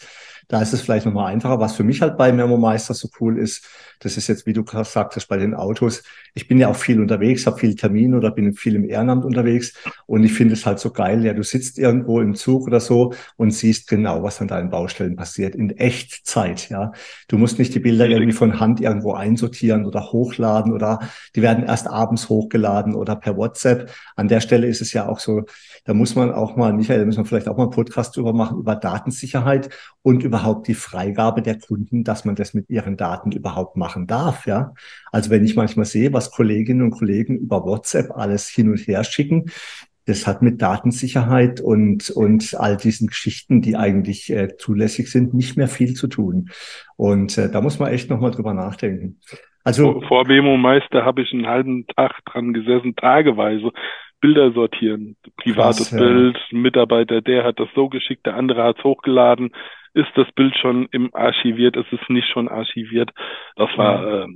Da ist es vielleicht nochmal einfacher. Was für mich halt bei Memo Meister so cool ist, das ist jetzt, wie du sagtest, bei den Autos. Ich bin ja auch viel unterwegs, habe viel Termine oder bin viel im Ehrenamt unterwegs. Und ich finde es halt so geil. Ja, du sitzt irgendwo im Zug oder so und siehst genau, was an deinen Baustellen passiert in Echtzeit. Ja, du musst nicht die Bilder irgendwie von Hand irgendwo einsortieren oder hochladen oder die werden erst abends hochgeladen oder per WhatsApp. An der Stelle ist es ja auch so, da muss man auch mal, Michael, da müssen wir vielleicht auch mal einen Podcast drüber machen, über Datensicherheit und überhaupt die Freigabe der Kunden, dass man das mit ihren Daten überhaupt machen darf. Ja, also wenn ich manchmal sehe, was Kolleginnen und Kollegen über WhatsApp alles hin und her schicken, das hat mit Datensicherheit und, und all diesen Geschichten, die eigentlich äh, zulässig sind, nicht mehr viel zu tun. Und äh, da muss man echt nochmal drüber nachdenken. Also vor Memo Meister habe ich einen halben Tag dran gesessen, tageweise. Bilder sortieren. Privates Krass, Bild, ja. Mitarbeiter, der hat das so geschickt, der andere hat es hochgeladen. Ist das Bild schon im archiviert? Ist es nicht schon archiviert? Das war äh,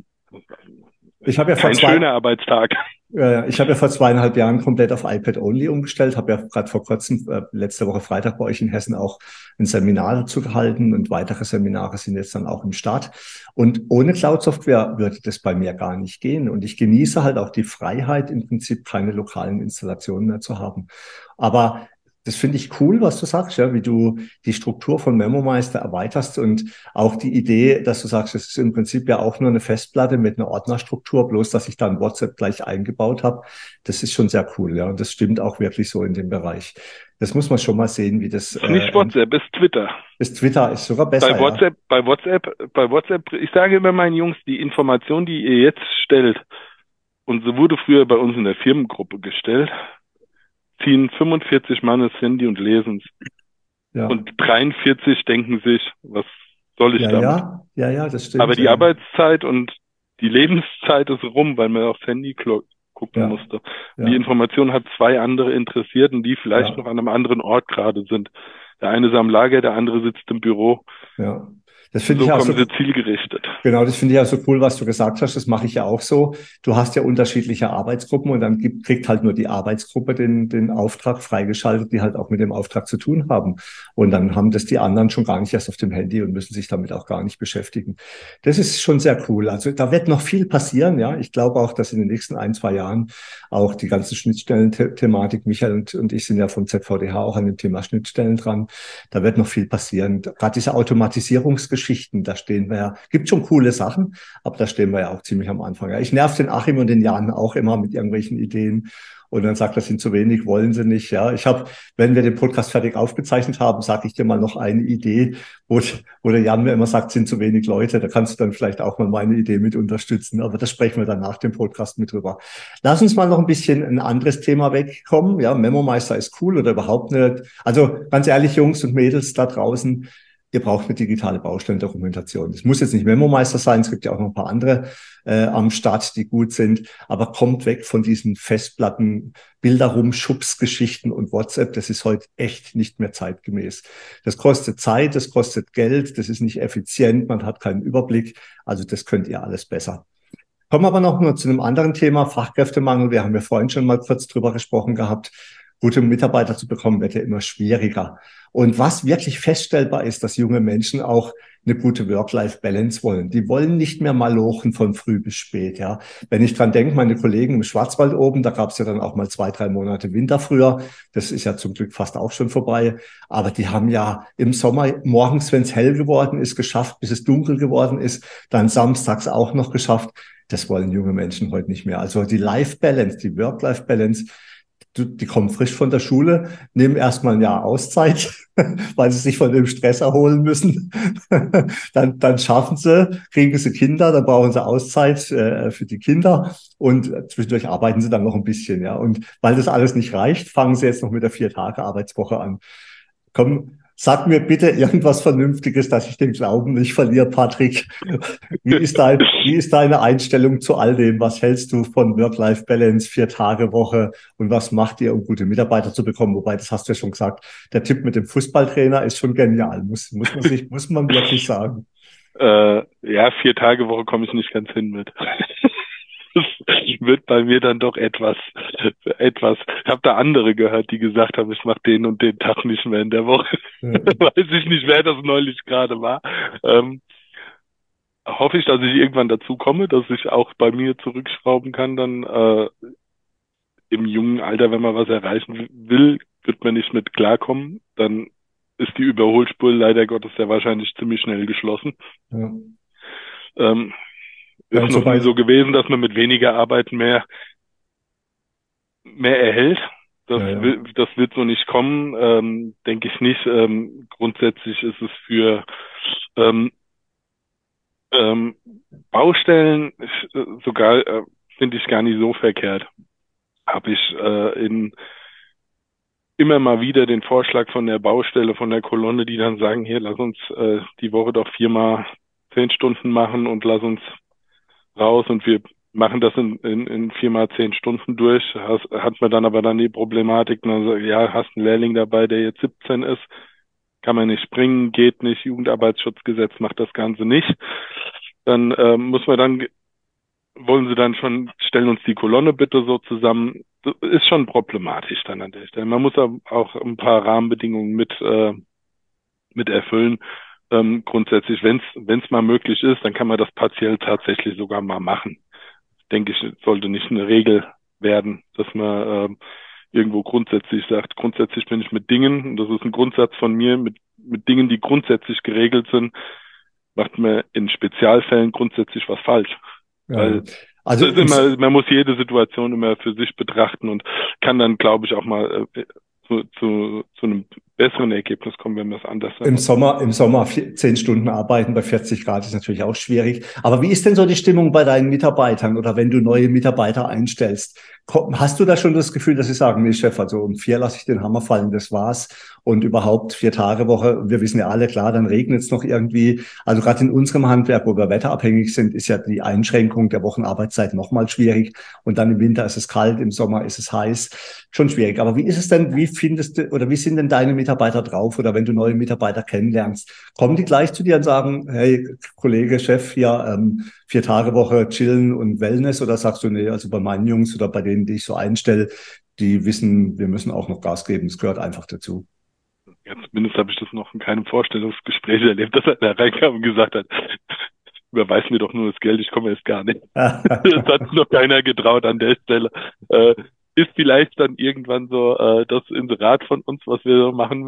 ich habe ja kein zwei, schöner Arbeitstag. Äh, ich habe ja vor zweieinhalb Jahren komplett auf iPad-Only umgestellt, habe ja gerade vor kurzem, äh, letzte Woche Freitag bei euch in Hessen auch ein Seminar dazu gehalten und weitere Seminare sind jetzt dann auch im Start. Und ohne Cloud-Software würde das bei mir gar nicht gehen. Und ich genieße halt auch die Freiheit, im Prinzip keine lokalen Installationen mehr zu haben. Aber das finde ich cool, was du sagst, ja, wie du die Struktur von MemoMeister erweiterst und auch die Idee, dass du sagst, es ist im Prinzip ja auch nur eine Festplatte mit einer Ordnerstruktur, bloß dass ich dann WhatsApp gleich eingebaut habe. Das ist schon sehr cool, ja, und das stimmt auch wirklich so in dem Bereich. Das muss man schon mal sehen, wie das. Äh, nicht WhatsApp, ist Twitter. Ist Twitter ist sogar besser. Bei WhatsApp, ja. bei WhatsApp, bei WhatsApp. Ich sage immer meinen Jungs, die Information, die ihr jetzt stellt, und so wurde früher bei uns in der Firmengruppe gestellt, ziehen 45 Mann das Handy und lesen es. Ja. Und 43 denken sich, was soll ich ja, damit? Ja, ja, ja, das stimmt. Aber die Arbeitszeit und die Lebenszeit ist rum, weil man aufs Handy gucken ja. musste. Ja. Die Information hat zwei andere Interessierten, die vielleicht noch an einem anderen Ort gerade sind. Der eine ist am Lager, der andere sitzt im Büro. Ja. Das finde so ich auch so, zielgerichtet. Genau, das finde ich ja so cool, was du gesagt hast. Das mache ich ja auch so. Du hast ja unterschiedliche Arbeitsgruppen und dann gibt, kriegt halt nur die Arbeitsgruppe den, den Auftrag freigeschaltet, die halt auch mit dem Auftrag zu tun haben. Und dann haben das die anderen schon gar nicht erst auf dem Handy und müssen sich damit auch gar nicht beschäftigen. Das ist schon sehr cool. Also da wird noch viel passieren. Ja, ich glaube auch, dass in den nächsten ein, zwei Jahren auch die ganzen Schnittstellen-Thematik, Michael und, und ich sind ja vom ZVDH auch an dem Thema Schnittstellen dran. Da wird noch viel passieren. Gerade diese Automatisierungsgeschichte Geschichten, da stehen wir ja, gibt schon coole Sachen, aber da stehen wir ja auch ziemlich am Anfang. Ich nerv den Achim und den Jan auch immer mit irgendwelchen Ideen. Und dann sagt er, sind zu wenig, wollen sie nicht. Ja, ich habe, wenn wir den Podcast fertig aufgezeichnet haben, sage ich dir mal noch eine Idee, wo, wo der Jan mir immer sagt, sind zu wenig Leute. Da kannst du dann vielleicht auch mal meine Idee mit unterstützen. Aber das sprechen wir dann nach dem Podcast mit drüber. Lass uns mal noch ein bisschen ein anderes Thema wegkommen. Ja, Memo-Meister ist cool oder überhaupt nicht. Also ganz ehrlich, Jungs und Mädels da draußen, ihr braucht eine digitale Baustellendokumentation. Es muss jetzt nicht Memo-Meister sein, es gibt ja auch noch ein paar andere äh, am Start, die gut sind, aber kommt weg von diesen Festplatten, Bilder rumschubsgeschichten und WhatsApp. Das ist heute echt nicht mehr zeitgemäß. Das kostet Zeit, das kostet Geld, das ist nicht effizient, man hat keinen Überblick. Also das könnt ihr alles besser. Kommen wir aber noch mal zu einem anderen Thema, Fachkräftemangel. Wir haben ja vorhin schon mal kurz drüber gesprochen gehabt gute Mitarbeiter zu bekommen, wird ja immer schwieriger. Und was wirklich feststellbar ist, dass junge Menschen auch eine gute Work-Life-Balance wollen. Die wollen nicht mehr malochen von früh bis spät. Ja, wenn ich dran denke, meine Kollegen im Schwarzwald oben, da gab es ja dann auch mal zwei, drei Monate Winter früher. Das ist ja zum Glück fast auch schon vorbei. Aber die haben ja im Sommer morgens, wenn es hell geworden ist, geschafft, bis es dunkel geworden ist, dann samstags auch noch geschafft. Das wollen junge Menschen heute nicht mehr. Also die Life-Balance, die Work-Life-Balance, die kommen frisch von der Schule, nehmen erstmal ein Jahr Auszeit, weil sie sich von dem Stress erholen müssen. dann, dann schaffen sie, kriegen sie Kinder, dann brauchen sie Auszeit äh, für die Kinder und zwischendurch arbeiten sie dann noch ein bisschen. Ja. Und weil das alles nicht reicht, fangen sie jetzt noch mit der Vier-Tage-Arbeitswoche an. Komm, Sag mir bitte irgendwas Vernünftiges, dass ich den Glauben nicht verliere, Patrick. Wie ist, dein, wie ist deine Einstellung zu all dem? Was hältst du von Work-Life-Balance, Vier-Tage-Woche und was macht ihr, um gute Mitarbeiter zu bekommen? Wobei, das hast du ja schon gesagt, der Tipp mit dem Fußballtrainer ist schon genial, muss, muss, man, sich, muss man wirklich sagen. Äh, ja, Vier-Tage-Woche komme ich nicht ganz hin mit. Das wird bei mir dann doch etwas, etwas. Ich habe da andere gehört, die gesagt haben, ich mache den und den Tag nicht mehr in der Woche. Ja. Weiß ich nicht, wer das neulich gerade war. Ähm, hoffe ich, dass ich irgendwann dazu komme, dass ich auch bei mir zurückschrauben kann, dann äh, im jungen Alter, wenn man was erreichen will, wird man nicht mit klarkommen. Dann ist die Überholspur leider Gottes sehr wahrscheinlich ziemlich schnell geschlossen. Ja. Ähm, ist ja, noch nie so gewesen, dass man mit weniger Arbeit mehr, mehr erhält. Das, ja, ja. Will, das wird so nicht kommen, ähm, denke ich nicht. Ähm, grundsätzlich ist es für ähm, ähm, Baustellen äh, sogar äh, finde ich gar nicht so verkehrt. Habe ich äh, in immer mal wieder den Vorschlag von der Baustelle, von der Kolonne, die dann sagen, hier, lass uns äh, die Woche doch viermal zehn Stunden machen und lass uns raus und wir machen das in, in, in viermal zehn Stunden durch. Has, hat man dann aber dann die Problematik, man ja, hast einen Lehrling dabei, der jetzt 17 ist, kann man nicht springen, geht nicht, Jugendarbeitsschutzgesetz macht das Ganze nicht. Dann äh, muss man dann, wollen sie dann schon, stellen uns die Kolonne bitte so zusammen. Ist schon problematisch dann an der Stelle. Man muss auch ein paar Rahmenbedingungen mit, äh, mit erfüllen. Ähm, grundsätzlich, wenn es mal möglich ist, dann kann man das partiell tatsächlich sogar mal machen. Denke ich, sollte nicht eine Regel werden, dass man äh, irgendwo grundsätzlich sagt, grundsätzlich bin ich mit Dingen, und das ist ein Grundsatz von mir, mit, mit Dingen, die grundsätzlich geregelt sind, macht man in Spezialfällen grundsätzlich was falsch. Ja. Weil also immer, man muss jede Situation immer für sich betrachten und kann dann, glaube ich, auch mal äh, zu, zu, zu einem besseren Ergebnis kommen, wenn wir es anders Im Sommer, im Sommer zehn Stunden arbeiten bei 40 Grad ist natürlich auch schwierig. Aber wie ist denn so die Stimmung bei deinen Mitarbeitern oder wenn du neue Mitarbeiter einstellst? Hast du da schon das Gefühl, dass sie sagen, nee, Chef, also um vier lasse ich den Hammer fallen, das war's und überhaupt vier Tage Woche. Wir wissen ja alle, klar, dann regnet es noch irgendwie. Also gerade in unserem Handwerk, wo wir wetterabhängig sind, ist ja die Einschränkung der Wochenarbeitszeit nochmal schwierig. Und dann im Winter ist es kalt, im Sommer ist es heiß. Schon schwierig. Aber wie ist es denn, wie findest du oder wie sind denn deine Mitarbeiter drauf oder wenn du neue Mitarbeiter kennenlernst? Kommen die gleich zu dir und sagen, hey, Kollege, Chef, hier ähm, vier Tage Woche chillen und Wellness oder sagst du, nee, also bei meinen Jungs oder bei denen, die ich so einstelle, die wissen, wir müssen auch noch Gas geben. Es gehört einfach dazu. Ja, zumindest habe ich das noch in keinem Vorstellungsgespräch erlebt, dass einer reinkam und gesagt hat, überweis mir doch nur das Geld, ich komme jetzt gar nicht. das hat noch keiner getraut an der Stelle. Äh, ist vielleicht dann irgendwann so äh, das Inserat von uns, was wir machen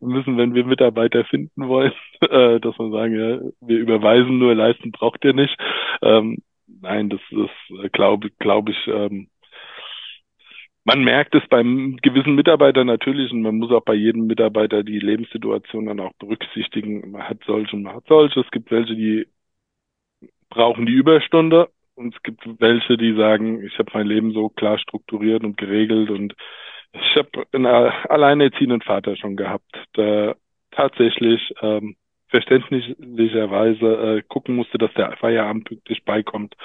müssen, wenn wir Mitarbeiter finden wollen, äh, dass man sagen, ja, wir überweisen nur, leisten braucht ihr nicht. Ähm, nein, das ist, äh, glaube glaube ich, ähm, man merkt es beim gewissen Mitarbeiter natürlich und man muss auch bei jedem Mitarbeiter die Lebenssituation dann auch berücksichtigen. Man hat solche und man hat solche. Es gibt welche, die brauchen die Überstunde und es gibt welche, die sagen, ich habe mein Leben so klar strukturiert und geregelt und ich habe einen alleinerziehenden Vater schon gehabt, der tatsächlich ähm, verständlicherweise äh, gucken musste, dass der Feierabend pünktlich beikommt,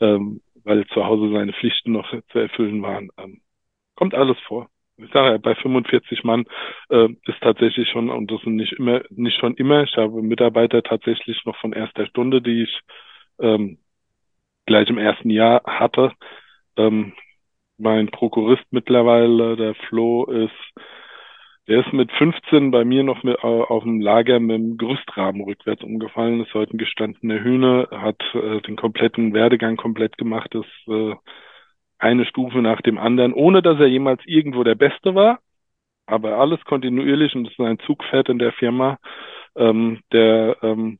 ähm, weil zu Hause seine Pflichten noch zu erfüllen waren. Ähm, kommt alles vor. Ich sage ja, bei 45 Mann äh, ist tatsächlich schon, und das sind nicht immer, nicht schon immer, ich habe Mitarbeiter tatsächlich noch von erster Stunde, die ich ähm, gleich im ersten Jahr hatte. Ähm, mein Prokurist mittlerweile, der Flo, ist, der ist mit 15 bei mir noch mit, äh, auf dem Lager mit dem Gerüstrahmen rückwärts umgefallen, ist heute ein gestandener Hühner, hat äh, den kompletten Werdegang komplett gemacht, ist äh, eine Stufe nach dem anderen, ohne dass er jemals irgendwo der Beste war, aber alles kontinuierlich und das ist ein Zugpferd in der Firma, ähm, der ähm,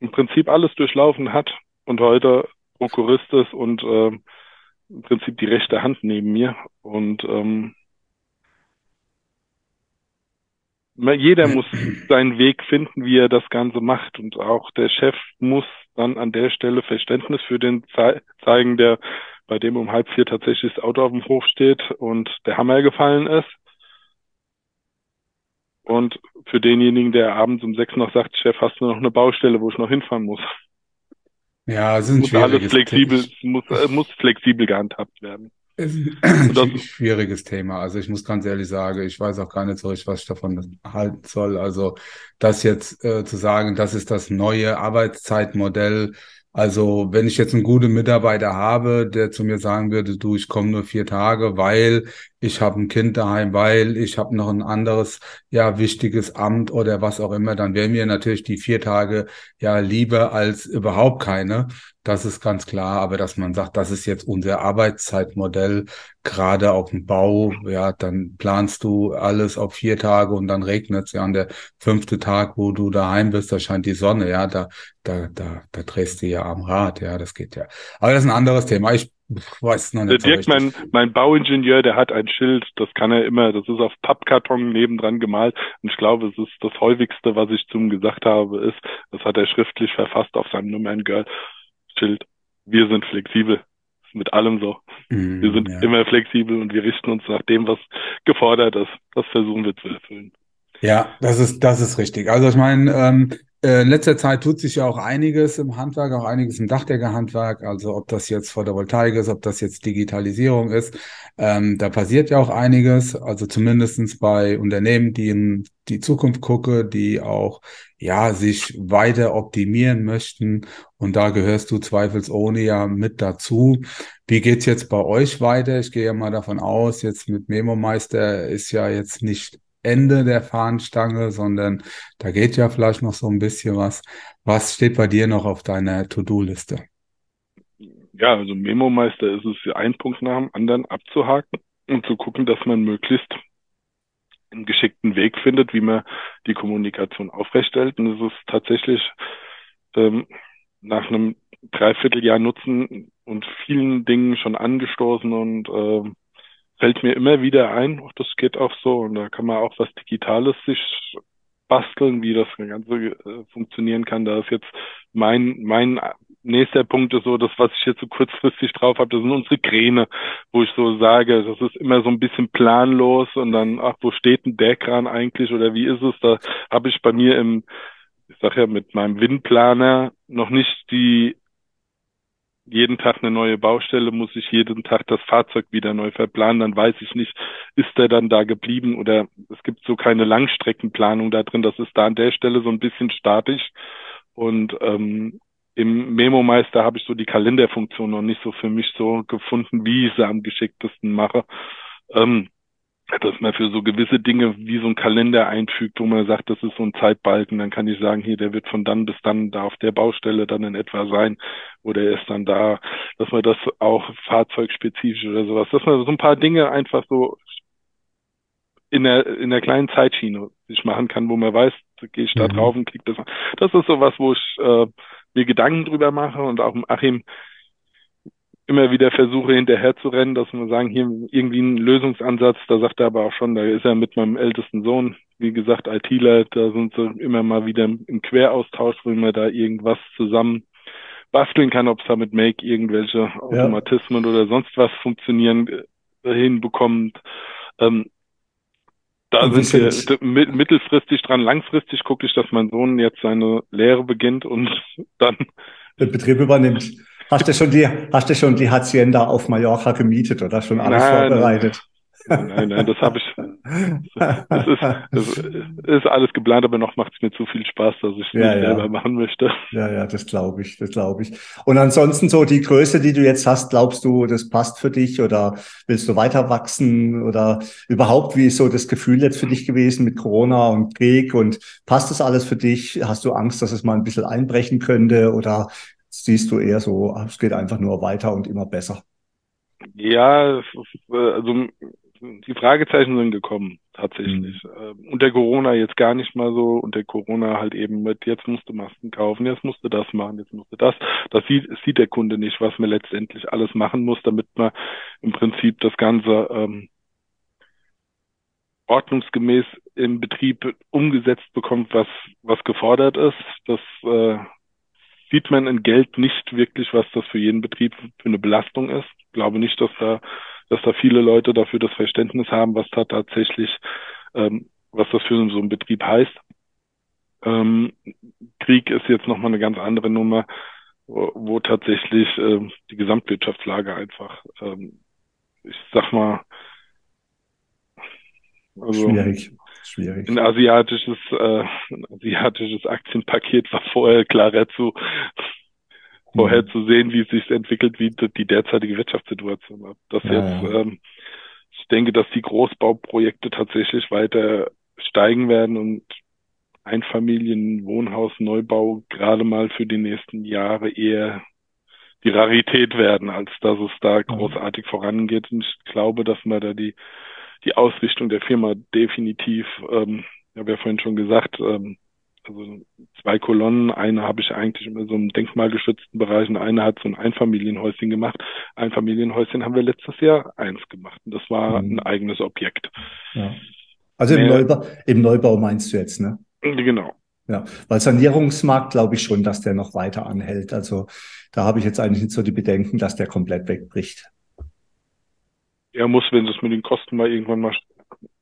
im Prinzip alles durchlaufen hat und heute Prokurist ist und äh, im Prinzip die rechte Hand neben mir. Und ähm, jeder muss seinen Weg finden, wie er das Ganze macht. Und auch der Chef muss dann an der Stelle Verständnis für den ze zeigen, der bei dem um halb vier tatsächlich das Auto auf dem Hof steht und der Hammer gefallen ist. Und für denjenigen, der abends um sechs noch sagt, Chef, hast du noch eine Baustelle, wo ich noch hinfahren muss? Ja, es ist ein muss alles flexibel, muss, äh, muss flexibel gehandhabt werden. Es ist ein schwieriges Thema. Also ich muss ganz ehrlich sagen, ich weiß auch gar nicht so richtig, was ich davon halten soll. Also das jetzt äh, zu sagen, das ist das neue Arbeitszeitmodell, Also wenn ich jetzt einen guten Mitarbeiter habe, der zu mir sagen würde, du, ich komme nur vier Tage, weil ich habe ein Kind daheim, weil ich habe noch ein anderes, ja, wichtiges Amt oder was auch immer, dann wären mir natürlich die vier Tage ja lieber als überhaupt keine. Das ist ganz klar. Aber dass man sagt, das ist jetzt unser Arbeitszeitmodell, gerade auf dem Bau, ja, dann planst du alles auf vier Tage und dann regnet es. Ja, und der fünfte Tag, wo du daheim bist, da scheint die Sonne, ja, da, da, da, da drehst du ja am Rad, ja, das geht ja. Aber das ist ein anderes Thema. Ich weiß noch nicht. Der Dirk, so mein, mein Bauingenieur, der hat ein Schild, das kann er immer, das ist auf Pappkarton nebendran gemalt. Und ich glaube, es ist das häufigste, was ich zum gesagt habe, ist, das hat er schriftlich verfasst auf seinem Nummern-Girl-Schild. Wir sind flexibel. Mit allem so. Mm, wir sind ja. immer flexibel und wir richten uns nach dem, was gefordert ist. Das versuchen wir zu erfüllen. Ja, das ist, das ist richtig. Also ich meine, ähm, äh, in letzter Zeit tut sich ja auch einiges im Handwerk, auch einiges im Dachdeckerhandwerk. Also ob das jetzt Photovoltaik ist, ob das jetzt Digitalisierung ist, ähm, da passiert ja auch einiges. Also zumindestens bei Unternehmen, die in die Zukunft gucke, die auch ja sich weiter optimieren möchten. Und da gehörst du zweifelsohne ja mit dazu. Wie geht's jetzt bei euch weiter? Ich gehe ja mal davon aus, jetzt mit Memo Meister ist ja jetzt nicht Ende der Fahnenstange, sondern da geht ja vielleicht noch so ein bisschen was. Was steht bei dir noch auf deiner To-Do-Liste? Ja, also Memo-Meister ist es, einen Punkt nach dem anderen abzuhaken und zu gucken, dass man möglichst einen geschickten Weg findet, wie man die Kommunikation aufrechterhält. Und es ist tatsächlich ähm, nach einem Dreivierteljahr Nutzen und vielen Dingen schon angestoßen und ähm, fällt mir immer wieder ein, oh, das geht auch so und da kann man auch was Digitales sich basteln, wie das Ganze äh, funktionieren kann. Da ist jetzt mein, mein nächster Punkt ist so, das, was ich jetzt so kurzfristig drauf habe, das sind unsere Kräne, wo ich so sage, das ist immer so ein bisschen planlos und dann, ach, wo steht denn der Kran eigentlich oder wie ist es? Da habe ich bei mir im, ich sag ja, mit meinem Windplaner noch nicht die jeden Tag eine neue Baustelle, muss ich jeden Tag das Fahrzeug wieder neu verplanen, dann weiß ich nicht, ist der dann da geblieben oder es gibt so keine Langstreckenplanung da drin, das ist da an der Stelle so ein bisschen statisch und ähm, im Memo-Meister habe ich so die Kalenderfunktion noch nicht so für mich so gefunden, wie ich sie am geschicktesten mache. Ähm, dass man für so gewisse Dinge wie so ein Kalender einfügt, wo man sagt, das ist so ein Zeitbalken, dann kann ich sagen, hier, der wird von dann bis dann da auf der Baustelle dann in etwa sein oder er ist dann da, dass man das auch fahrzeugspezifisch oder sowas, dass man so ein paar Dinge einfach so in der, in der kleinen Zeitschiene sich machen kann, wo man weiß, gehe ich da mhm. drauf und krieg das. Das ist sowas, wo ich äh, mir Gedanken drüber mache und auch Achim immer wieder versuche hinterher zu rennen, dass wir sagen, hier irgendwie ein Lösungsansatz, da sagt er aber auch schon, da ist er mit meinem ältesten Sohn, wie gesagt, ITler, da sind sie immer mal wieder im Queraustausch, wo man da irgendwas zusammen basteln kann, ob es da mit Make irgendwelche Automatismen ja. oder sonst was funktionieren äh, hinbekommt. Ähm, da sind wir mittelfristig dran. Langfristig gucke ich, dass mein Sohn jetzt seine Lehre beginnt und dann den Betrieb übernimmt. Hast du schon die, hast du schon die Hacienda auf Mallorca gemietet oder schon alles nein, vorbereitet? Nein, nein, das habe ich. Das ist, das ist alles geplant, aber noch macht es mir zu viel Spaß, dass ich es ja, ja. selber machen möchte. Ja, ja, das glaube ich, das glaube ich. Und ansonsten so die Größe, die du jetzt hast, glaubst du, das passt für dich oder willst du weiter wachsen oder überhaupt, wie ist so das Gefühl jetzt für dich gewesen mit Corona und Krieg und passt das alles für dich? Hast du Angst, dass es mal ein bisschen einbrechen könnte oder siehst du eher so, es geht einfach nur weiter und immer besser? Ja, also die Fragezeichen sind gekommen, tatsächlich. Mhm. unter Corona jetzt gar nicht mal so, unter Corona halt eben mit, jetzt musst du Masken kaufen, jetzt musst du das machen, jetzt musst du das. Das sieht, sieht der Kunde nicht, was man letztendlich alles machen muss, damit man im Prinzip das Ganze ähm, ordnungsgemäß im Betrieb umgesetzt bekommt, was, was gefordert ist. Das äh, sieht man in Geld nicht wirklich, was das für jeden Betrieb für eine Belastung ist. Ich glaube nicht, dass da, dass da viele Leute dafür das Verständnis haben, was da tatsächlich, ähm, was das für so einen Betrieb heißt. Ähm, Krieg ist jetzt nochmal eine ganz andere Nummer, wo, wo tatsächlich äh, die Gesamtwirtschaftslage einfach, ähm, ich sag mal, also schwierig. Schwierig. Ein asiatisches, äh, ein asiatisches Aktienpaket war vorher klarer zu. vorherzusehen, wie es sich entwickelt, wie die derzeitige Wirtschaftssituation hat. Das Ja, jetzt, ja. ähm, ich denke, dass die Großbauprojekte tatsächlich weiter steigen werden und Einfamilienwohnhausneubau gerade mal für die nächsten Jahre eher die Rarität werden, als dass es da großartig vorangeht. Und ich glaube, dass man da die, die Ausrichtung der Firma definitiv, ähm, ich habe ja vorhin schon gesagt, ähm, also zwei Kolonnen, eine habe ich eigentlich in so einem denkmalgeschützten Bereich und eine hat so ein Einfamilienhäuschen gemacht. Einfamilienhäuschen haben wir letztes Jahr eins gemacht und das war Mhm. ein eigenes Objekt. Ja. Also im Mehr- Neubau, im Neubau meinst du jetzt, ne? Genau. Ja, weil Sanierungsmarkt glaube ich schon, dass der noch weiter anhält. Also da habe ich jetzt eigentlich nicht so die Bedenken, dass der komplett wegbricht. Er muss, wenn es mit den Kosten mal irgendwann mal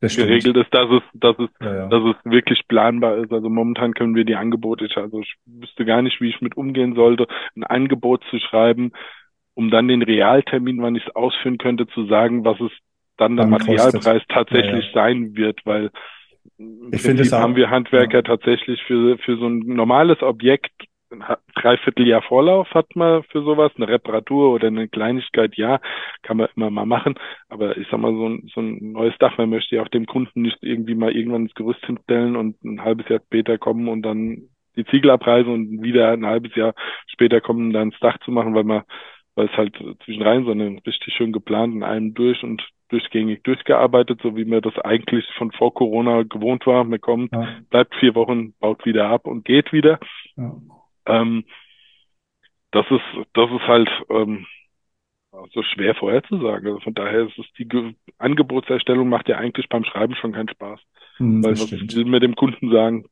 Das stimmt. geregelt ist, dass es, dass es Ja, ja. dass es wirklich planbar ist. Also momentan können wir die Angebote, ich- also ich wüsste gar nicht, wie ich mit umgehen sollte, ein Angebot zu schreiben, um dann den Realtermin, wann ich es ausführen könnte, zu sagen, was es dann der Dann kostet. Materialpreis tatsächlich Ja, sein wird, weil Ich finde haben wir Handwerker tatsächlich für, für so ein normales Objekt ein Dreivierteljahr Vorlauf hat man für sowas, eine Reparatur oder eine Kleinigkeit, ja, kann man immer mal machen. Aber ich sag mal, so ein, so ein neues Dach, man möchte ja auch dem Kunden nicht irgendwie mal irgendwann ins Gerüst hinstellen und ein halbes Jahr später kommen und dann die Ziegel abreißen und wieder ein halbes Jahr später kommen, dann das Dach zu machen, weil man, weil es halt zwischenrein, sondern richtig schön geplant in einem durch und durchgängig durchgearbeitet, so wie mir das eigentlich von vor Corona gewohnt war. Man kommt, Ja, bleibt vier Wochen, baut wieder ab und geht wieder. ja. Ähm, das ist, das ist halt ähm, so schwer vorherzusagen. Also von daher ist es die Ge Angebotserstellung macht ja eigentlich beim Schreiben schon keinen Spaß. Hm, Weil was will mir dem Kunden sagen?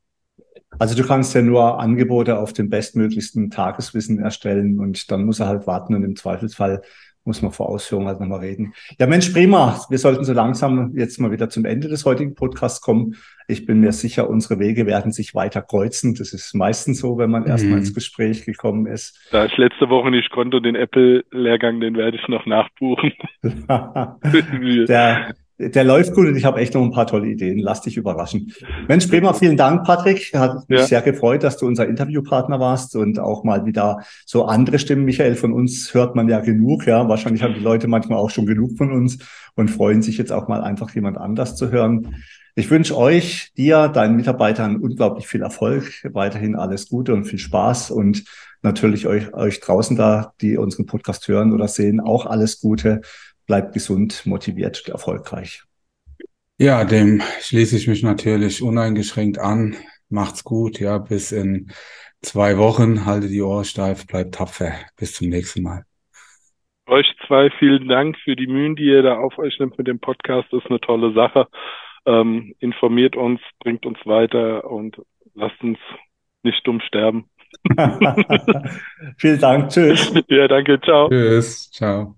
Also du kannst ja nur Angebote auf dem bestmöglichsten Tageswissen erstellen und dann muss er halt warten und im Zweifelsfall muss man vor Ausführung halt nochmal reden. Ja, Mensch, prima. Wir sollten so langsam jetzt mal wieder zum Ende des heutigen Podcasts kommen. Ich bin mir sicher, unsere Wege werden sich weiter kreuzen. Das ist meistens so, wenn man erstmal Mhm. ins Gespräch gekommen ist. Da ich letzte Woche nicht konnte, den Apple-Lehrgang, den werde ich noch nachbuchen. der, der läuft gut und ich habe echt noch ein paar tolle Ideen. Lass dich überraschen. Mensch, prima, vielen Dank, Patrick. Hat mich Ja. sehr gefreut, dass du unser Interviewpartner warst und auch mal wieder so andere Stimmen. Michael, von uns hört man ja genug, ja. Wahrscheinlich haben die Leute manchmal auch schon genug von uns und freuen sich jetzt auch mal einfach jemand anders zu hören. Ich wünsche euch, dir, deinen Mitarbeitern unglaublich viel Erfolg, weiterhin alles Gute und viel Spaß und natürlich euch, euch draußen da, die unseren Podcast hören oder sehen, auch alles Gute. Bleibt gesund, motiviert und erfolgreich. Ja, dem schließe ich mich natürlich uneingeschränkt an. Macht's gut, ja, bis in zwei Wochen. Halte die Ohren steif, bleibt tapfer. Bis zum nächsten Mal. Euch zwei vielen Dank für die Mühen, die ihr da auf euch nimmt mit dem Podcast. Das ist eine tolle Sache. Ähm, informiert uns, bringt uns weiter und lasst uns nicht dumm sterben. Vielen Dank. Tschüss. Ja, danke. Ciao. Tschüss, ciao.